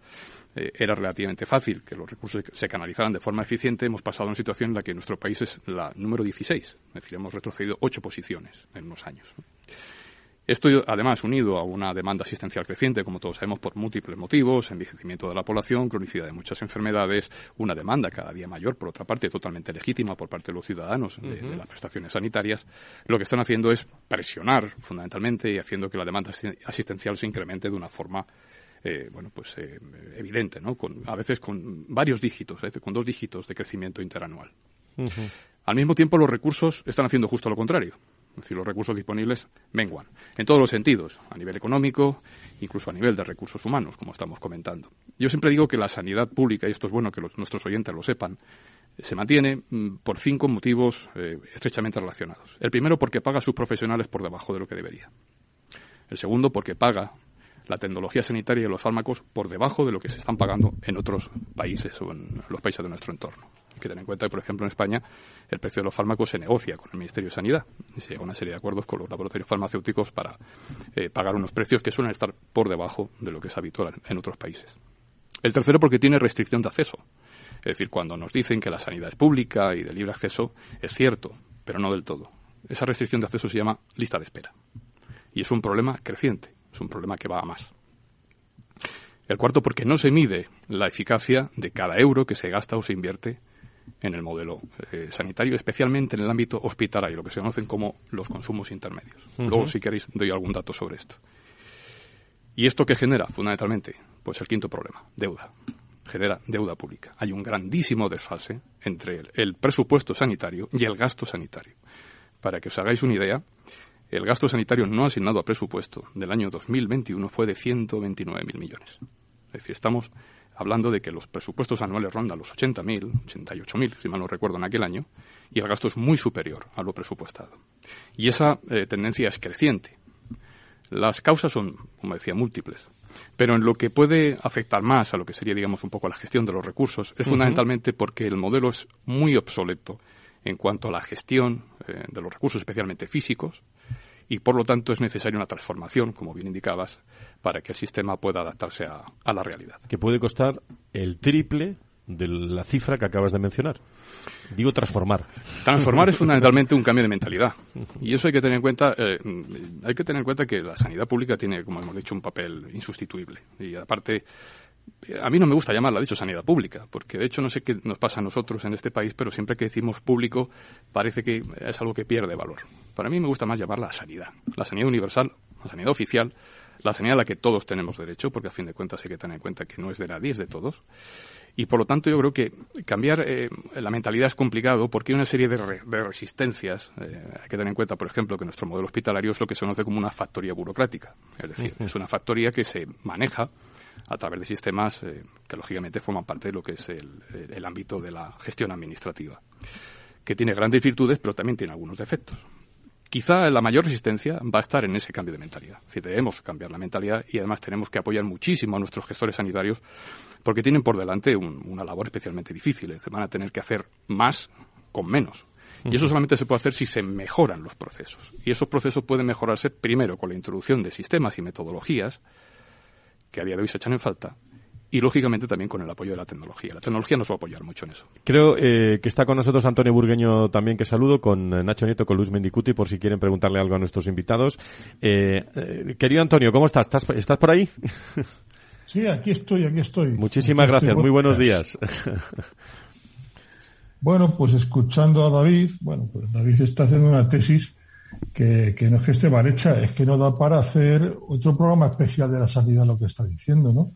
eh, era relativamente fácil que los recursos se canalizaran de forma eficiente, hemos pasado a una situación en la que nuestro país es la número 16. Es decir, hemos retrocedido ocho posiciones en unos años. Esto, además, unido a una demanda asistencial creciente, como todos sabemos, por múltiples motivos, envejecimiento de la población, cronicidad de muchas enfermedades, una demanda cada día mayor, por otra parte, totalmente legítima por parte de los ciudadanos de, las prestaciones sanitarias, lo que están haciendo es presionar, fundamentalmente, y haciendo que la demanda asistencial se incremente de una forma eh, bueno, pues eh, evidente, ¿no? Con, a veces con varios dígitos, a veces con dos dígitos de crecimiento interanual. Al mismo tiempo, los recursos están haciendo justo lo contrario. Es decir, los recursos disponibles menguan en todos los sentidos, a nivel económico, incluso a nivel de recursos humanos, como estamos comentando. Yo siempre digo que la sanidad pública, y esto es bueno que nuestros oyentes lo sepan, se mantiene mm, por cinco motivos eh, estrechamente relacionados. El primero, porque paga a sus profesionales por debajo de lo que debería. El segundo, porque paga la tecnología sanitaria y los fármacos por debajo de lo que se están pagando en otros países o en los países de nuestro entorno. Hay que tener en cuenta que, por ejemplo, en España el precio de los fármacos se negocia con el Ministerio de Sanidad. Se llega a una serie de acuerdos con los laboratorios farmacéuticos para eh, pagar unos precios que suelen estar por debajo de lo que es habitual en otros países. El tercero, porque tiene restricción de acceso. Es decir, cuando nos dicen que la sanidad es pública y de libre acceso, es cierto, pero no del todo. Esa restricción de acceso se llama lista de espera. Y es un problema creciente, es un problema que va a más. El cuarto, porque no se mide la eficacia de cada euro que se gasta o se invierte en el modelo eh, sanitario, especialmente en el ámbito hospitalario, lo que se conocen como los consumos intermedios. Luego, si queréis, doy algún dato sobre esto. ¿Y esto qué genera, fundamentalmente? Pues el quinto problema, deuda. Genera deuda pública. Hay un grandísimo desfase entre el presupuesto sanitario y el gasto sanitario. Para que os hagáis una idea, el gasto sanitario no asignado a presupuesto del año 2021 fue de 129.000 millones. Es decir, estamos hablando de que los presupuestos anuales rondan los 80.000, 88.000, si mal no recuerdo, en aquel año, y el gasto es muy superior a lo presupuestado. Y esa eh, tendencia es creciente. Las causas son, como decía, múltiples. Pero en lo que puede afectar más a lo que sería, digamos, un poco la gestión de los recursos, es fundamentalmente porque el modelo es muy obsoleto en cuanto a la gestión eh, de los recursos, especialmente físicos, y por lo tanto es necesaria una transformación, como bien indicabas, para que el sistema pueda adaptarse a, la realidad. Que puede costar el triple de la cifra que acabas de mencionar. Digo transformar. Transformar es [laughs] fundamentalmente un cambio de mentalidad. Y eso hay que tener en cuenta, eh, hay que tener en cuenta que la sanidad pública tiene, como hemos dicho, un papel insustituible. Y aparte, a mí no me gusta llamarla, dicho, sanidad pública, porque de hecho no sé qué nos pasa a nosotros en este país, pero siempre que decimos público parece que es algo que pierde valor. Para mí me gusta más llamarla sanidad, la sanidad universal, la sanidad oficial, la sanidad a la que todos tenemos derecho, porque a fin de cuentas hay que tener en cuenta que no es de nadie, es de todos. Y por lo tanto yo creo que cambiar eh, la mentalidad es complicado porque hay una serie de, resistencias. Eh, hay que tener en cuenta, por ejemplo, que nuestro modelo hospitalario es lo que se conoce como una factoría burocrática. Es decir, es una factoría que se maneja a través de sistemas eh, que lógicamente forman parte de lo que es el, ámbito de la gestión administrativa, que tiene grandes virtudes pero también tiene algunos defectos. Quizá la mayor resistencia va a estar en ese cambio de mentalidad. Es debemos cambiar la mentalidad y además tenemos que apoyar muchísimo a nuestros gestores sanitarios porque tienen por delante una labor especialmente difícil. van a tener que hacer más con menos. Y eso solamente se puede hacer si se mejoran los procesos. Y esos procesos pueden mejorarse primero con la introducción de sistemas y metodologías que a día de hoy se echan en falta, y lógicamente también con el apoyo de la tecnología. La tecnología nos va a apoyar mucho en eso. Creo eh, que está con nosotros Antonio Burgueño también, que saludo, con eh, Nacho Nieto, con Luis Mendicuti, por si quieren preguntarle algo a nuestros invitados. Eh, querido Antonio, ¿cómo estás? ¿Estás, estás por ahí? [laughs] Sí, aquí estoy, aquí estoy. Muchísimas gracias, muy buenos días. [laughs] Bueno, pues escuchando a David, bueno, pues David está haciendo una tesis que, no es que esté mal hecha, es que no da para hacer otro programa especial de la sanidad, lo que está diciendo, ¿no?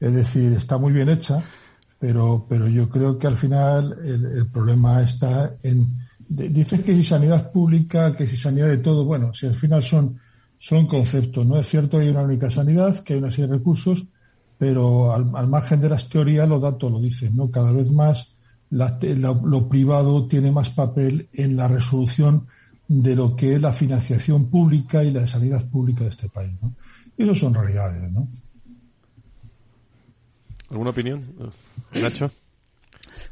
Es decir, está muy bien hecha, pero, pero yo creo que al final el, problema está en. dice que si sanidad pública, que si sanidad de todo, bueno, si al final son, son conceptos, ¿no? Es cierto que hay una única sanidad, que hay una serie de recursos, pero al, margen de las teorías los datos lo dicen, ¿no? Cada vez más lo privado tiene más papel en la resolución de lo que es la financiación pública y la sanidad pública de este país. ¿no? Y eso son realidades. ¿no? ¿Alguna opinión, [clears throat] Nacho?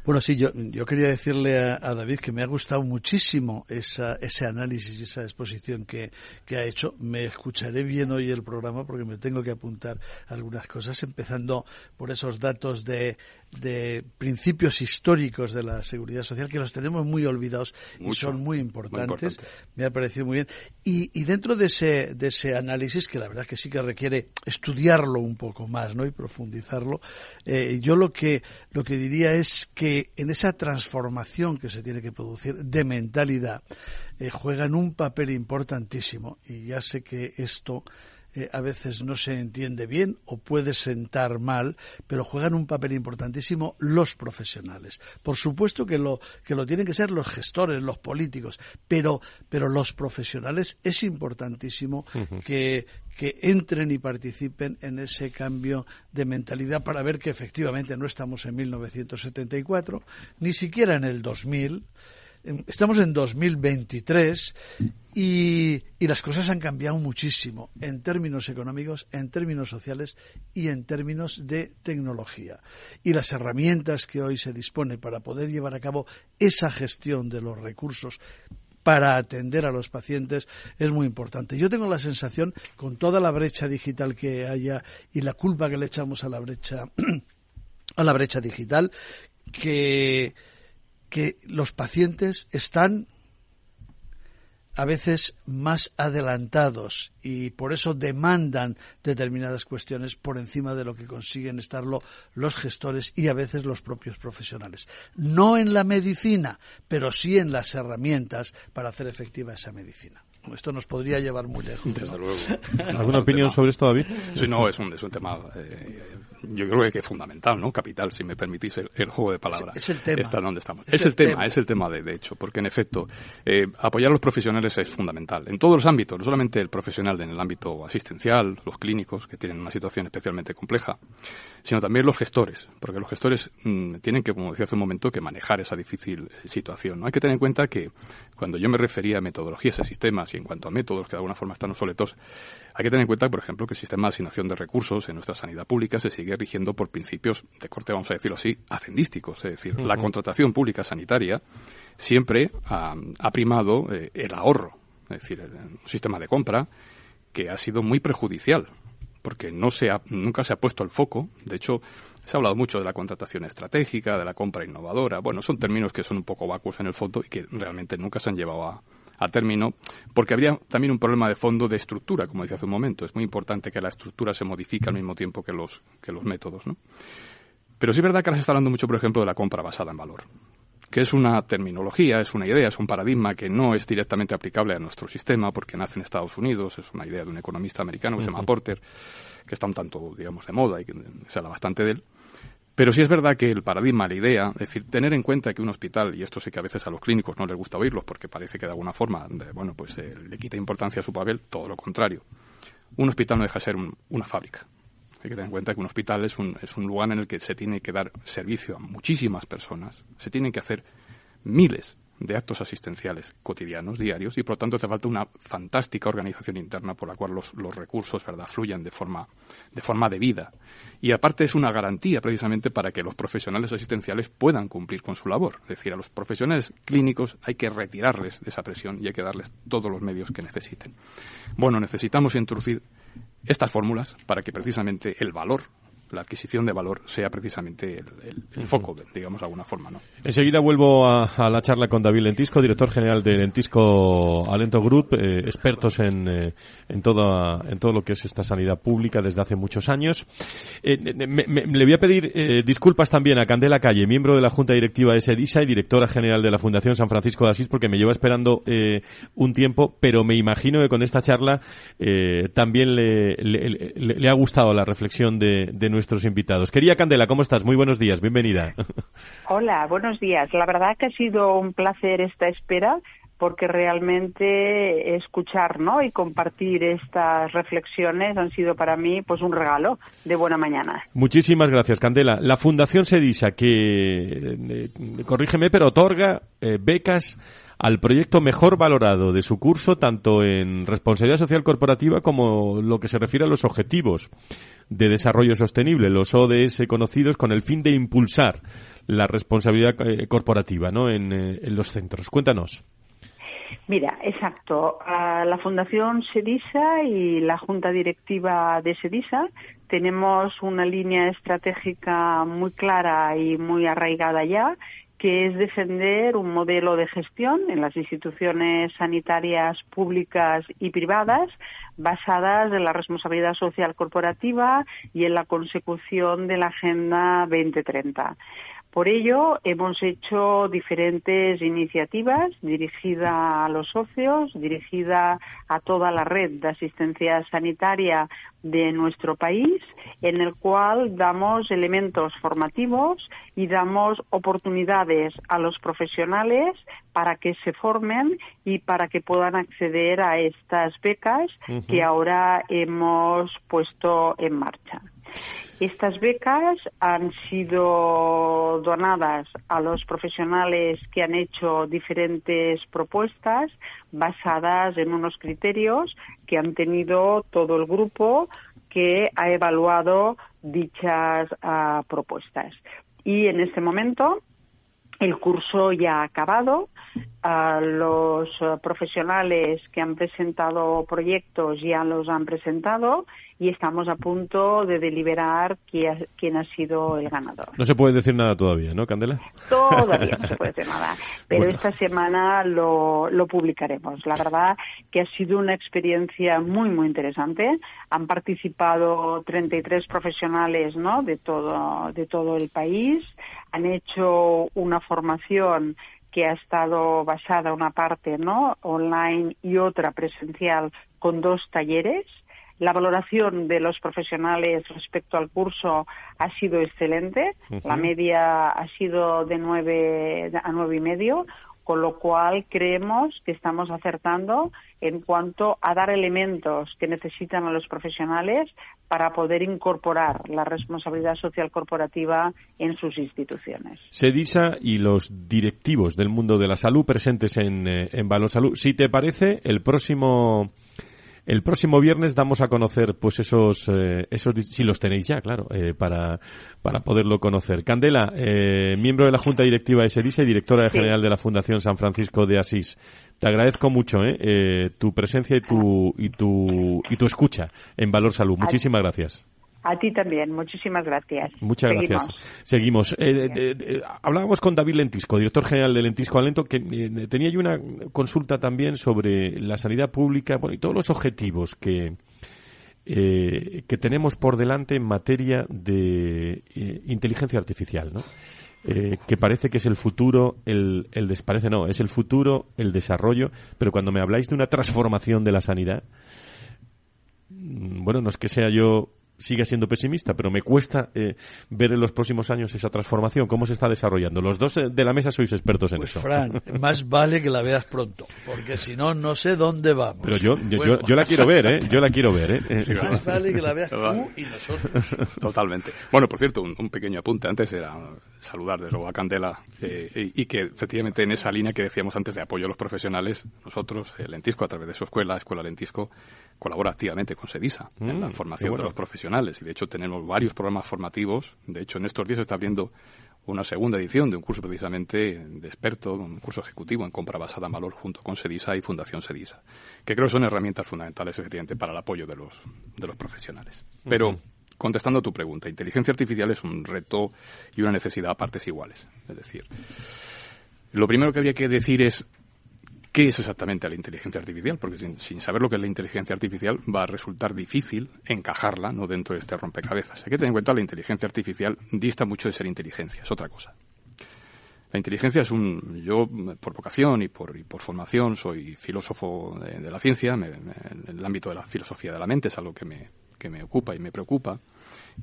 Bueno, sí, yo, yo quería decirle a, David que me ha gustado muchísimo esa, ese análisis y esa exposición que, que, ha hecho. Me escucharé bien hoy el programa porque me tengo que apuntar algunas cosas, empezando por esos datos de, de principios históricos de la seguridad social que los tenemos muy olvidados y son muy importantes. Me ha parecido muy bien. Y, y dentro de ese, de ese análisis, que la verdad que sí que requiere estudiarlo un poco más ¿no? y profundizarlo, eh, yo lo que, lo que diría es que en esa transformación que se tiene que producir de mentalidad eh, juegan un papel importantísimo y ya sé que esto eh, a veces no se entiende bien o puede sentar mal, pero juegan un papel importantísimo los profesionales. Por supuesto que lo, que lo tienen que ser los gestores, los políticos, pero, pero los profesionales es importantísimo que, que entren y participen en ese cambio de mentalidad para ver que efectivamente no estamos en 1974, ni siquiera en el 2000, estamos en 2023 y, y, las cosas han cambiado muchísimo en términos económicos, en términos sociales y en términos de tecnología. Y las herramientas que hoy se dispone para poder llevar a cabo esa gestión de los recursos para atender a los pacientes es muy importante. Yo tengo la sensación, con toda la brecha digital que haya y la culpa que le echamos a la brecha, [clears throat] a la brecha digital, que, que los pacientes están a veces más adelantados y por eso demandan determinadas cuestiones por encima de lo que consiguen estarlo los gestores y a veces los propios profesionales. No en la medicina, pero sí en las herramientas para hacer efectiva esa medicina. Esto nos podría llevar muy lejos. Desde luego. [laughs] ¿Alguna opinión sobre esto, David? Sí, no, es un, es un tema eh, yo creo que es fundamental, ¿no? Capital, si me permitís el, juego de palabras. Es, el tema. Está donde estamos. Es, el, tema, es el tema de, de hecho, porque en efecto, eh, apoyar a los profesionales es fundamental. En todos los ámbitos, no solamente el profesional en el ámbito asistencial, los clínicos, que tienen una situación especialmente compleja, sino también los gestores, porque los gestores mm, tienen que, como decía hace un momento, que manejar esa difícil situación. ¿no? Hay que tener en cuenta que cuando yo me refería a metodologías, a sistemas en cuanto a métodos que de alguna forma están obsoletos, hay que tener en cuenta, por ejemplo, que el sistema de asignación de recursos en nuestra sanidad pública se sigue rigiendo por principios de corte, vamos a decirlo así, hacendísticos. Es decir, la contratación pública sanitaria siempre ha, primado eh, el ahorro, es decir, un sistema de compra que ha sido muy perjudicial porque no se ha, nunca se ha puesto el foco. De hecho, se ha hablado mucho de la contratación estratégica, de la compra innovadora. Bueno, son términos que son un poco vacuos en el fondo y que realmente nunca se han llevado a, a término, porque habría también un problema de fondo de estructura, como decía hace un momento. Es muy importante que la estructura se modifique al mismo tiempo que los, que los métodos, ¿no? Pero sí es verdad que ahora se está hablando mucho, por ejemplo, de la compra basada en valor, que es una terminología, es una idea, es un paradigma que no es directamente aplicable a nuestro sistema, porque nace en Estados Unidos, es una idea de un economista americano que se llama Porter, que está un tanto, digamos, de moda y que se habla bastante de él. Pero sí es verdad que el paradigma, la idea, es decir, tener en cuenta que un hospital, y esto sí que a veces a los clínicos no les gusta oírlos porque parece que de alguna forma, bueno, pues eh, le quita importancia a su papel, todo lo contrario. Un hospital no deja de ser una fábrica. Hay que tener en cuenta que un hospital es un, es un lugar en el que se tiene que dar servicio a muchísimas personas, se tienen que hacer miles de actos asistenciales cotidianos, diarios, y por lo tanto hace falta una fantástica organización interna por la cual los, los recursos ¿verdad? fluyan de forma, de forma debida. Y aparte es una garantía precisamente para que los profesionales asistenciales puedan cumplir con su labor. Es decir, a los profesionales clínicos hay que retirarles de esa presión y hay que darles todos los medios que necesiten. Bueno, necesitamos introducir estas fórmulas para que precisamente el valor la adquisición de valor sea precisamente el, foco, digamos de alguna forma. ¿no? Enseguida vuelvo a, la charla con David Lentisco, director general de Lentisco Alento Group, eh, expertos en, eh, en, toda, en todo lo que es esta sanidad pública desde hace muchos años. Eh, le voy a pedir disculpas también a Candela Calle, miembro de la Junta Directiva de SEDISA y directora general de la Fundación San Francisco de Asís, porque me lleva esperando un tiempo, pero me imagino que con esta charla también le, le, ha gustado la reflexión de, de nuestros invitados. Quería Candela, ¿cómo estás? Muy buenos días, bienvenida. [laughs] Hola, buenos días. La verdad que ha sido un placer esta espera porque realmente escuchar ¿no? y compartir estas reflexiones han sido para mí pues un regalo de buena mañana. Muchísimas gracias, Candela. La Fundación Sedisa, que, eh, corrígeme, pero otorga eh, becas al proyecto mejor valorado de su curso, tanto en responsabilidad social corporativa como lo que se refiere a los objetivos de desarrollo sostenible, los ODS conocidos con el fin de impulsar la responsabilidad eh, corporativa ¿no? en, eh, en los centros. Cuéntanos. Mira, exacto. la Fundación SEDISA y la Junta Directiva de SEDISA tenemos una línea estratégica muy clara y muy arraigada ya, que es defender un modelo de gestión en las instituciones sanitarias públicas y privadas basadas en la responsabilidad social corporativa y en la consecución de la Agenda 2030. Por ello, hemos hecho diferentes iniciativas dirigidas a los socios, dirigidas a toda la red de asistencia sanitaria de nuestro país, en el cual damos elementos formativos y damos oportunidades a los profesionales para que se formen y para que puedan acceder a estas becas que ahora hemos puesto en marcha. Estas becas han sido donadas a los profesionales que han hecho diferentes propuestas basadas en unos criterios que han tenido todo el grupo que ha evaluado dichas ah, propuestas. Y en este momento el curso ya ha acabado. Los profesionales que han presentado proyectos ya los han presentado y estamos a punto de deliberar quién ha, sido el ganador. No se puede decir nada todavía, ¿no, Candela? Todavía no se [laughs] puede decir nada, pero esta semana lo, lo publicaremos. La verdad que ha sido una experiencia muy, muy interesante. Han participado 33 profesionales ¿no? de, todo, de todo el país. Han hecho una formación que ha estado basada una parte no online y otra presencial con dos talleres. La valoración de los profesionales respecto al curso ha sido excelente. La media ha sido de nueve a nueve y medio, con lo cual creemos que estamos acertando en cuanto a dar elementos que necesitan a los profesionales para poder incorporar la responsabilidad social corporativa en sus instituciones. SEDISA y los directivos del mundo de la salud presentes en, eh, en Valor Salud. Si te parece, el próximo el próximo viernes damos a conocer, pues esos, eh, esos si los tenéis ya, claro, eh, para, para poderlo conocer. Candela, eh, miembro de la Junta Directiva de SEDISA y directora general de la Fundación San Francisco de Asís. Te agradezco mucho tu presencia y tu, y tu, y tu escucha en Valor Salud. Muchísimas gracias. A ti también, muchísimas gracias. Muchas gracias. Seguimos. Eh, hablábamos con David Lentisco, director general de Lentisco Alento, que eh, tenía yo una consulta también sobre la sanidad pública y todos los objetivos que, eh, que tenemos por delante en materia de inteligencia artificial, ¿no? que parece que es el futuro, el, el parece no, es el futuro, el desarrollo, pero cuando me habláis de una transformación de la sanidad, mm, bueno, no es que sea yo sigue siendo pesimista, pero me cuesta eh, ver en los próximos años esa transformación, cómo se está desarrollando. Los dos eh, de la mesa sois expertos en pues, eso. Fran, [laughs] más vale que la veas pronto, porque si no, no sé dónde vamos. Pero yo, yo, la quiero ver, ¿eh? Yo la quiero ver, ¿eh? más vale que la veas tú y nosotros. [laughs] Totalmente. Bueno, por cierto, un, pequeño apunte. Antes era saludar de luego a Candela eh, y, que efectivamente en esa línea que decíamos antes de apoyo a los profesionales, nosotros, el Lentisco, a través de su escuela, Escuela Lentisco, colabora activamente con SEDISA en la mm, formación de los profesionales. Y de hecho tenemos varios programas formativos. De hecho, en estos días se está abriendo una segunda edición de un curso precisamente de experto, un curso ejecutivo en compra basada en valor junto con SEDISA y Fundación SEDISA, que creo son herramientas fundamentales efectivamente para el apoyo de los, de los profesionales. Pero, contestando a tu pregunta, inteligencia artificial es un reto y una necesidad a partes iguales. Es decir, lo primero que habría que decir es qué es exactamente la inteligencia artificial, porque sin, saber lo que es la inteligencia artificial va a resultar difícil encajarla no dentro de este rompecabezas. Hay que tener en cuenta que la inteligencia artificial dista mucho de ser inteligencia, es otra cosa. La inteligencia es un. Yo, por vocación y por, por formación, soy filósofo de, la ciencia, en el ámbito de la filosofía de la mente es algo que me, que me ocupa y me preocupa.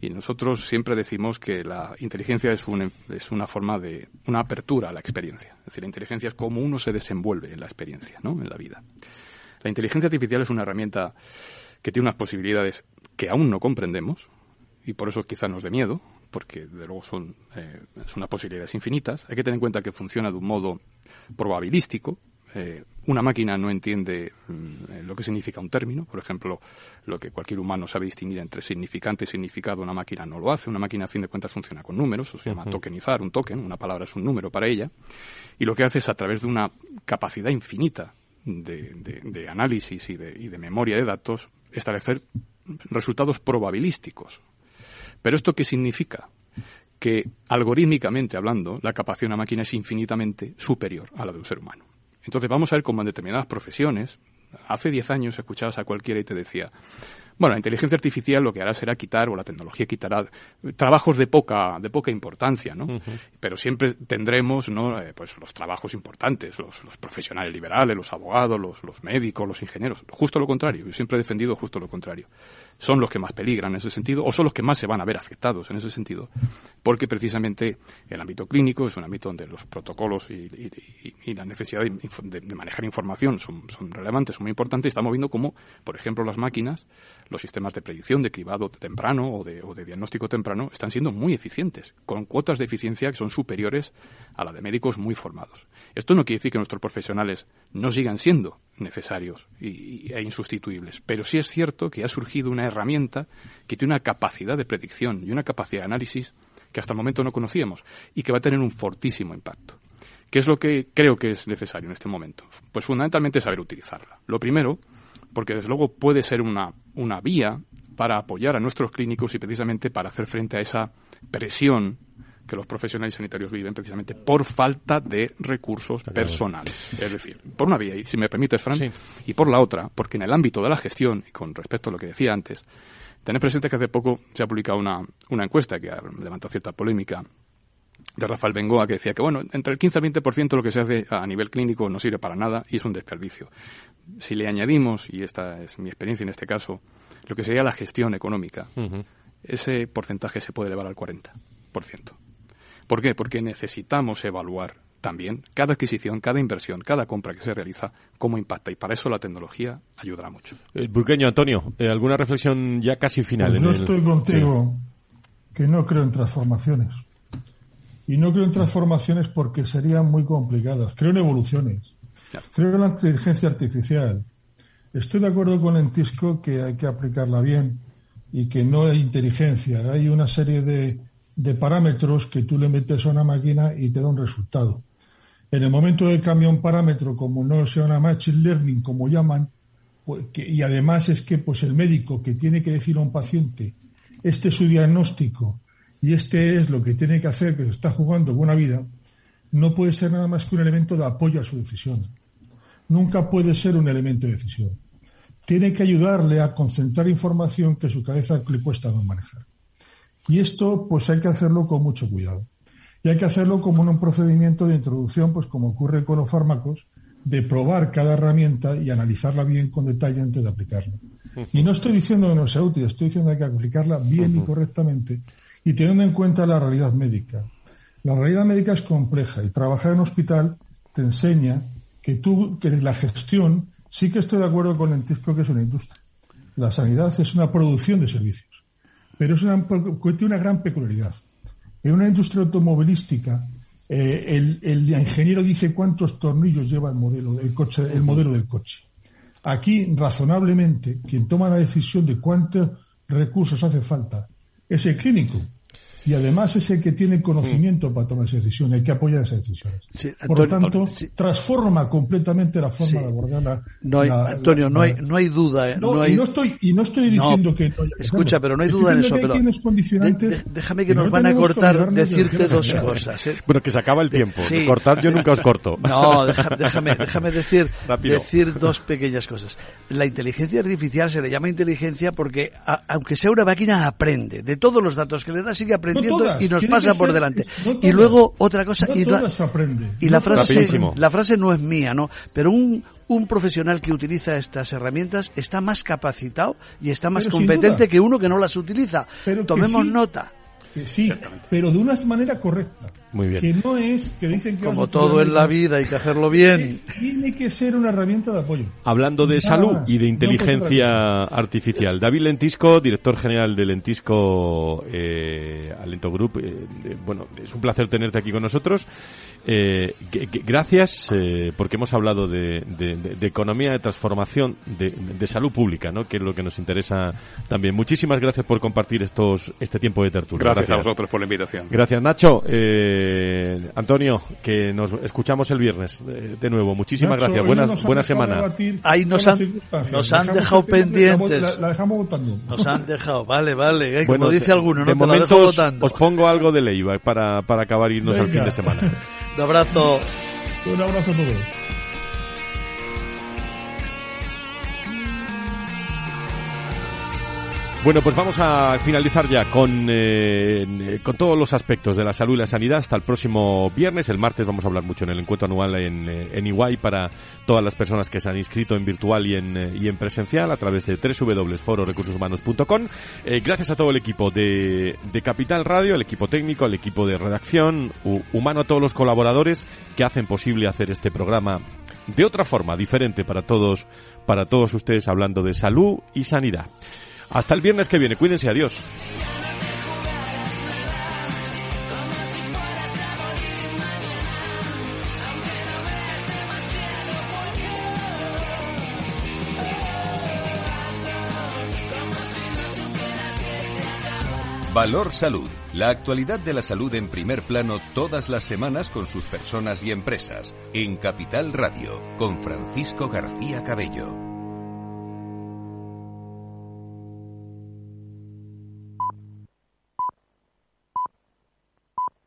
Y nosotros siempre decimos que la inteligencia es, es una forma de una apertura a la experiencia. Es decir, la inteligencia es cómo uno se desenvuelve en la experiencia, ¿no? en la vida. La inteligencia artificial es una herramienta que tiene unas posibilidades que aún no comprendemos y por eso quizá nos dé miedo, porque de luego son, eh, son unas posibilidades infinitas. Hay que tener en cuenta que funciona de un modo probabilístico, eh, una máquina no entiende mm, lo que significa un término, por ejemplo, lo que cualquier humano sabe distinguir entre significante y significado, una máquina no lo hace, una máquina a fin de cuentas funciona con números, eso se llama tokenizar, un token, una palabra es un número para ella, y lo que hace es a través de una capacidad infinita de, análisis y de, y de memoria de datos, establecer resultados probabilísticos. Pero ¿esto qué significa? Que algorítmicamente hablando, la capacidad de una máquina es infinitamente superior a la de un ser humano. Entonces vamos a ver cómo en determinadas profesiones, hace 10 años escuchabas a cualquiera y te decía, bueno, la inteligencia artificial lo que hará será quitar, o la tecnología quitará, trabajos de poca, de poca importancia, ¿no? Pero siempre tendremos, ¿no? Eh, pues los trabajos importantes, los, profesionales liberales, los abogados, los, los, médicos, los ingenieros. Justo lo contrario, yo siempre he defendido justo lo contrario. Son los que más peligran en ese sentido, o son los que más se van a ver afectados en ese sentido, porque precisamente el ámbito clínico es un ámbito donde los protocolos y, la necesidad de, manejar información son, son relevantes, son muy importantes, estamos viendo cómo, por ejemplo, las máquinas los sistemas de predicción, de cribado temprano o de, diagnóstico temprano están siendo muy eficientes, con cuotas de eficiencia que son superiores a la de médicos muy formados. Esto no quiere decir que nuestros profesionales no sigan siendo necesarios e insustituibles, pero sí es cierto que ha surgido una herramienta que tiene una capacidad de predicción y una capacidad de análisis que hasta el momento no conocíamos y que va a tener un fortísimo impacto. ¿Qué es lo que creo que es necesario en este momento? Pues fundamentalmente saber utilizarla. Lo primero porque desde luego puede ser una, una vía para apoyar a nuestros clínicos y precisamente para hacer frente a esa presión que los profesionales sanitarios viven precisamente por falta de recursos personales. Es decir, por una vía, y si me permites, Fran, y por la otra, porque en el ámbito de la gestión, y con respecto a lo que decía antes, tened presente que hace poco se ha publicado una, una encuesta que ha levantado cierta polémica de Rafael Bengoa que decía que bueno, entre el 15 al 20% de lo que se hace a nivel clínico no sirve para nada y es un desperdicio. Si le añadimos, y esta es mi experiencia en este caso, lo que sería la gestión económica, ese porcentaje se puede elevar al 40%. ¿Por qué? Porque necesitamos evaluar también cada adquisición, cada inversión, cada compra que se realiza, cómo impacta. Y para eso la tecnología ayudará mucho. El burqueño Antonio, eh, ¿alguna reflexión ya casi final? Pues yo estoy contigo, que no creo en transformaciones. Y no creo en transformaciones porque serían muy complicadas. Creo en evoluciones. Creo en la inteligencia artificial. Estoy de acuerdo con Lentisco que hay que aplicarla bien y que no hay inteligencia. Hay una serie de, de parámetros que tú le metes a una máquina y te da un resultado. En el momento de cambio un parámetro, como no sea una machine learning, como llaman, pues, y además es que pues el médico que tiene que decir a un paciente, este es su diagnóstico y este es lo que tiene que hacer, que se está jugando buena vida, no puede ser nada más que un elemento de apoyo a su decisión. Nunca puede ser un elemento de decisión. Tiene que ayudarle a concentrar información que su cabeza le cuesta no manejar. Y esto, pues hay que hacerlo con mucho cuidado. Y hay que hacerlo como en un procedimiento de introducción, pues como ocurre con los fármacos, de probar cada herramienta y analizarla bien con detalle antes de aplicarla. Y no estoy diciendo que no sea útil, estoy diciendo que hay que aplicarla bien y correctamente y teniendo en cuenta la realidad médica. La realidad médica es compleja y trabajar en hospital te enseña que tú, que la gestión, sí que estoy de acuerdo con Lentisco que es una industria. La sanidad es una producción de servicios, pero es una, tiene una gran peculiaridad. En una industria automovilística, eh, el, el, ingeniero dice cuántos tornillos lleva el modelo, del coche, el modelo del coche. Aquí, razonablemente, quien toma la decisión de cuántos recursos hace falta es el clínico. Y además es el que tiene conocimiento para tomar esa decisión, hay que apoyar esas decisiones. Por lo tanto, transforma completamente la forma de abordar la. No hay, Antonio, no, hay, no hay duda. Eh, no, y no estoy, y no estoy diciendo que. escucha, pero no hay duda en eso. Pero déjame que nos van a cortar decirte dos cosas. ¿eh? Bueno, que se acaba el tiempo. Cortar yo nunca os corto. [laughs] No, déjame, déjame decir, [laughs] decir dos pequeñas cosas. La inteligencia artificial se le llama inteligencia porque, aunque sea una máquina, aprende. De todos los datos que le da, sigue aprendiendo y nos pasa por delante. y luego otra cosa y, la, y la frase la frase no es mía, ¿no? Pero un un profesional que utiliza estas herramientas está más capacitado y está más competente que uno que no las utiliza. Tomemos nota. sí, pero de una manera correcta. Muy bien. Que no es que dicen que como todo en la vida hay que hacerlo bien. Tiene que ser una herramienta de apoyo. Hablando de salud y de inteligencia artificial, David Lentisco, director general de Lentisco eh, Alento Group. Eh, bueno, es un placer tenerte aquí con nosotros. Eh, gracias eh, porque hemos hablado de, economía, de transformación, de, salud pública, ¿no? que es lo que nos interesa también. Muchísimas gracias por compartir estos este tiempo de tertulia. Gracias, a vosotros por la invitación. Gracias, Nacho. Eh, Antonio, que nos escuchamos el viernes de nuevo. Muchísimas gracias. Buenas, buena semana. Ahí nos han, nos han dejado pendientes. La, dejamos votando. Nos han dejado, vale, vale. como dice alguno, de momento os, pongo algo de ley para, para acabar irnos al fin de semana. [laughs] Un abrazo. Un abrazo a todos. Bueno, pues vamos a finalizar ya con, eh, con todos los aspectos de la salud y la sanidad hasta el próximo viernes. El martes vamos a hablar mucho en el encuentro anual en, eh, en Iguay para todas las personas que se han inscrito en virtual y en, eh, y en presencial a través de www.fororecursoshumanos.com. Eh, gracias a todo el equipo de, de Capital Radio, el equipo técnico, el equipo de redacción, humano, a todos los colaboradores que hacen posible hacer este programa de otra forma, diferente para todos, para todos ustedes hablando de salud y sanidad. Hasta el viernes que viene. Cuídense. Adiós. Valor Salud. La actualidad de la salud en primer plano todas las semanas con sus personas y empresas. En Capital Radio, con Francisco García Cabello.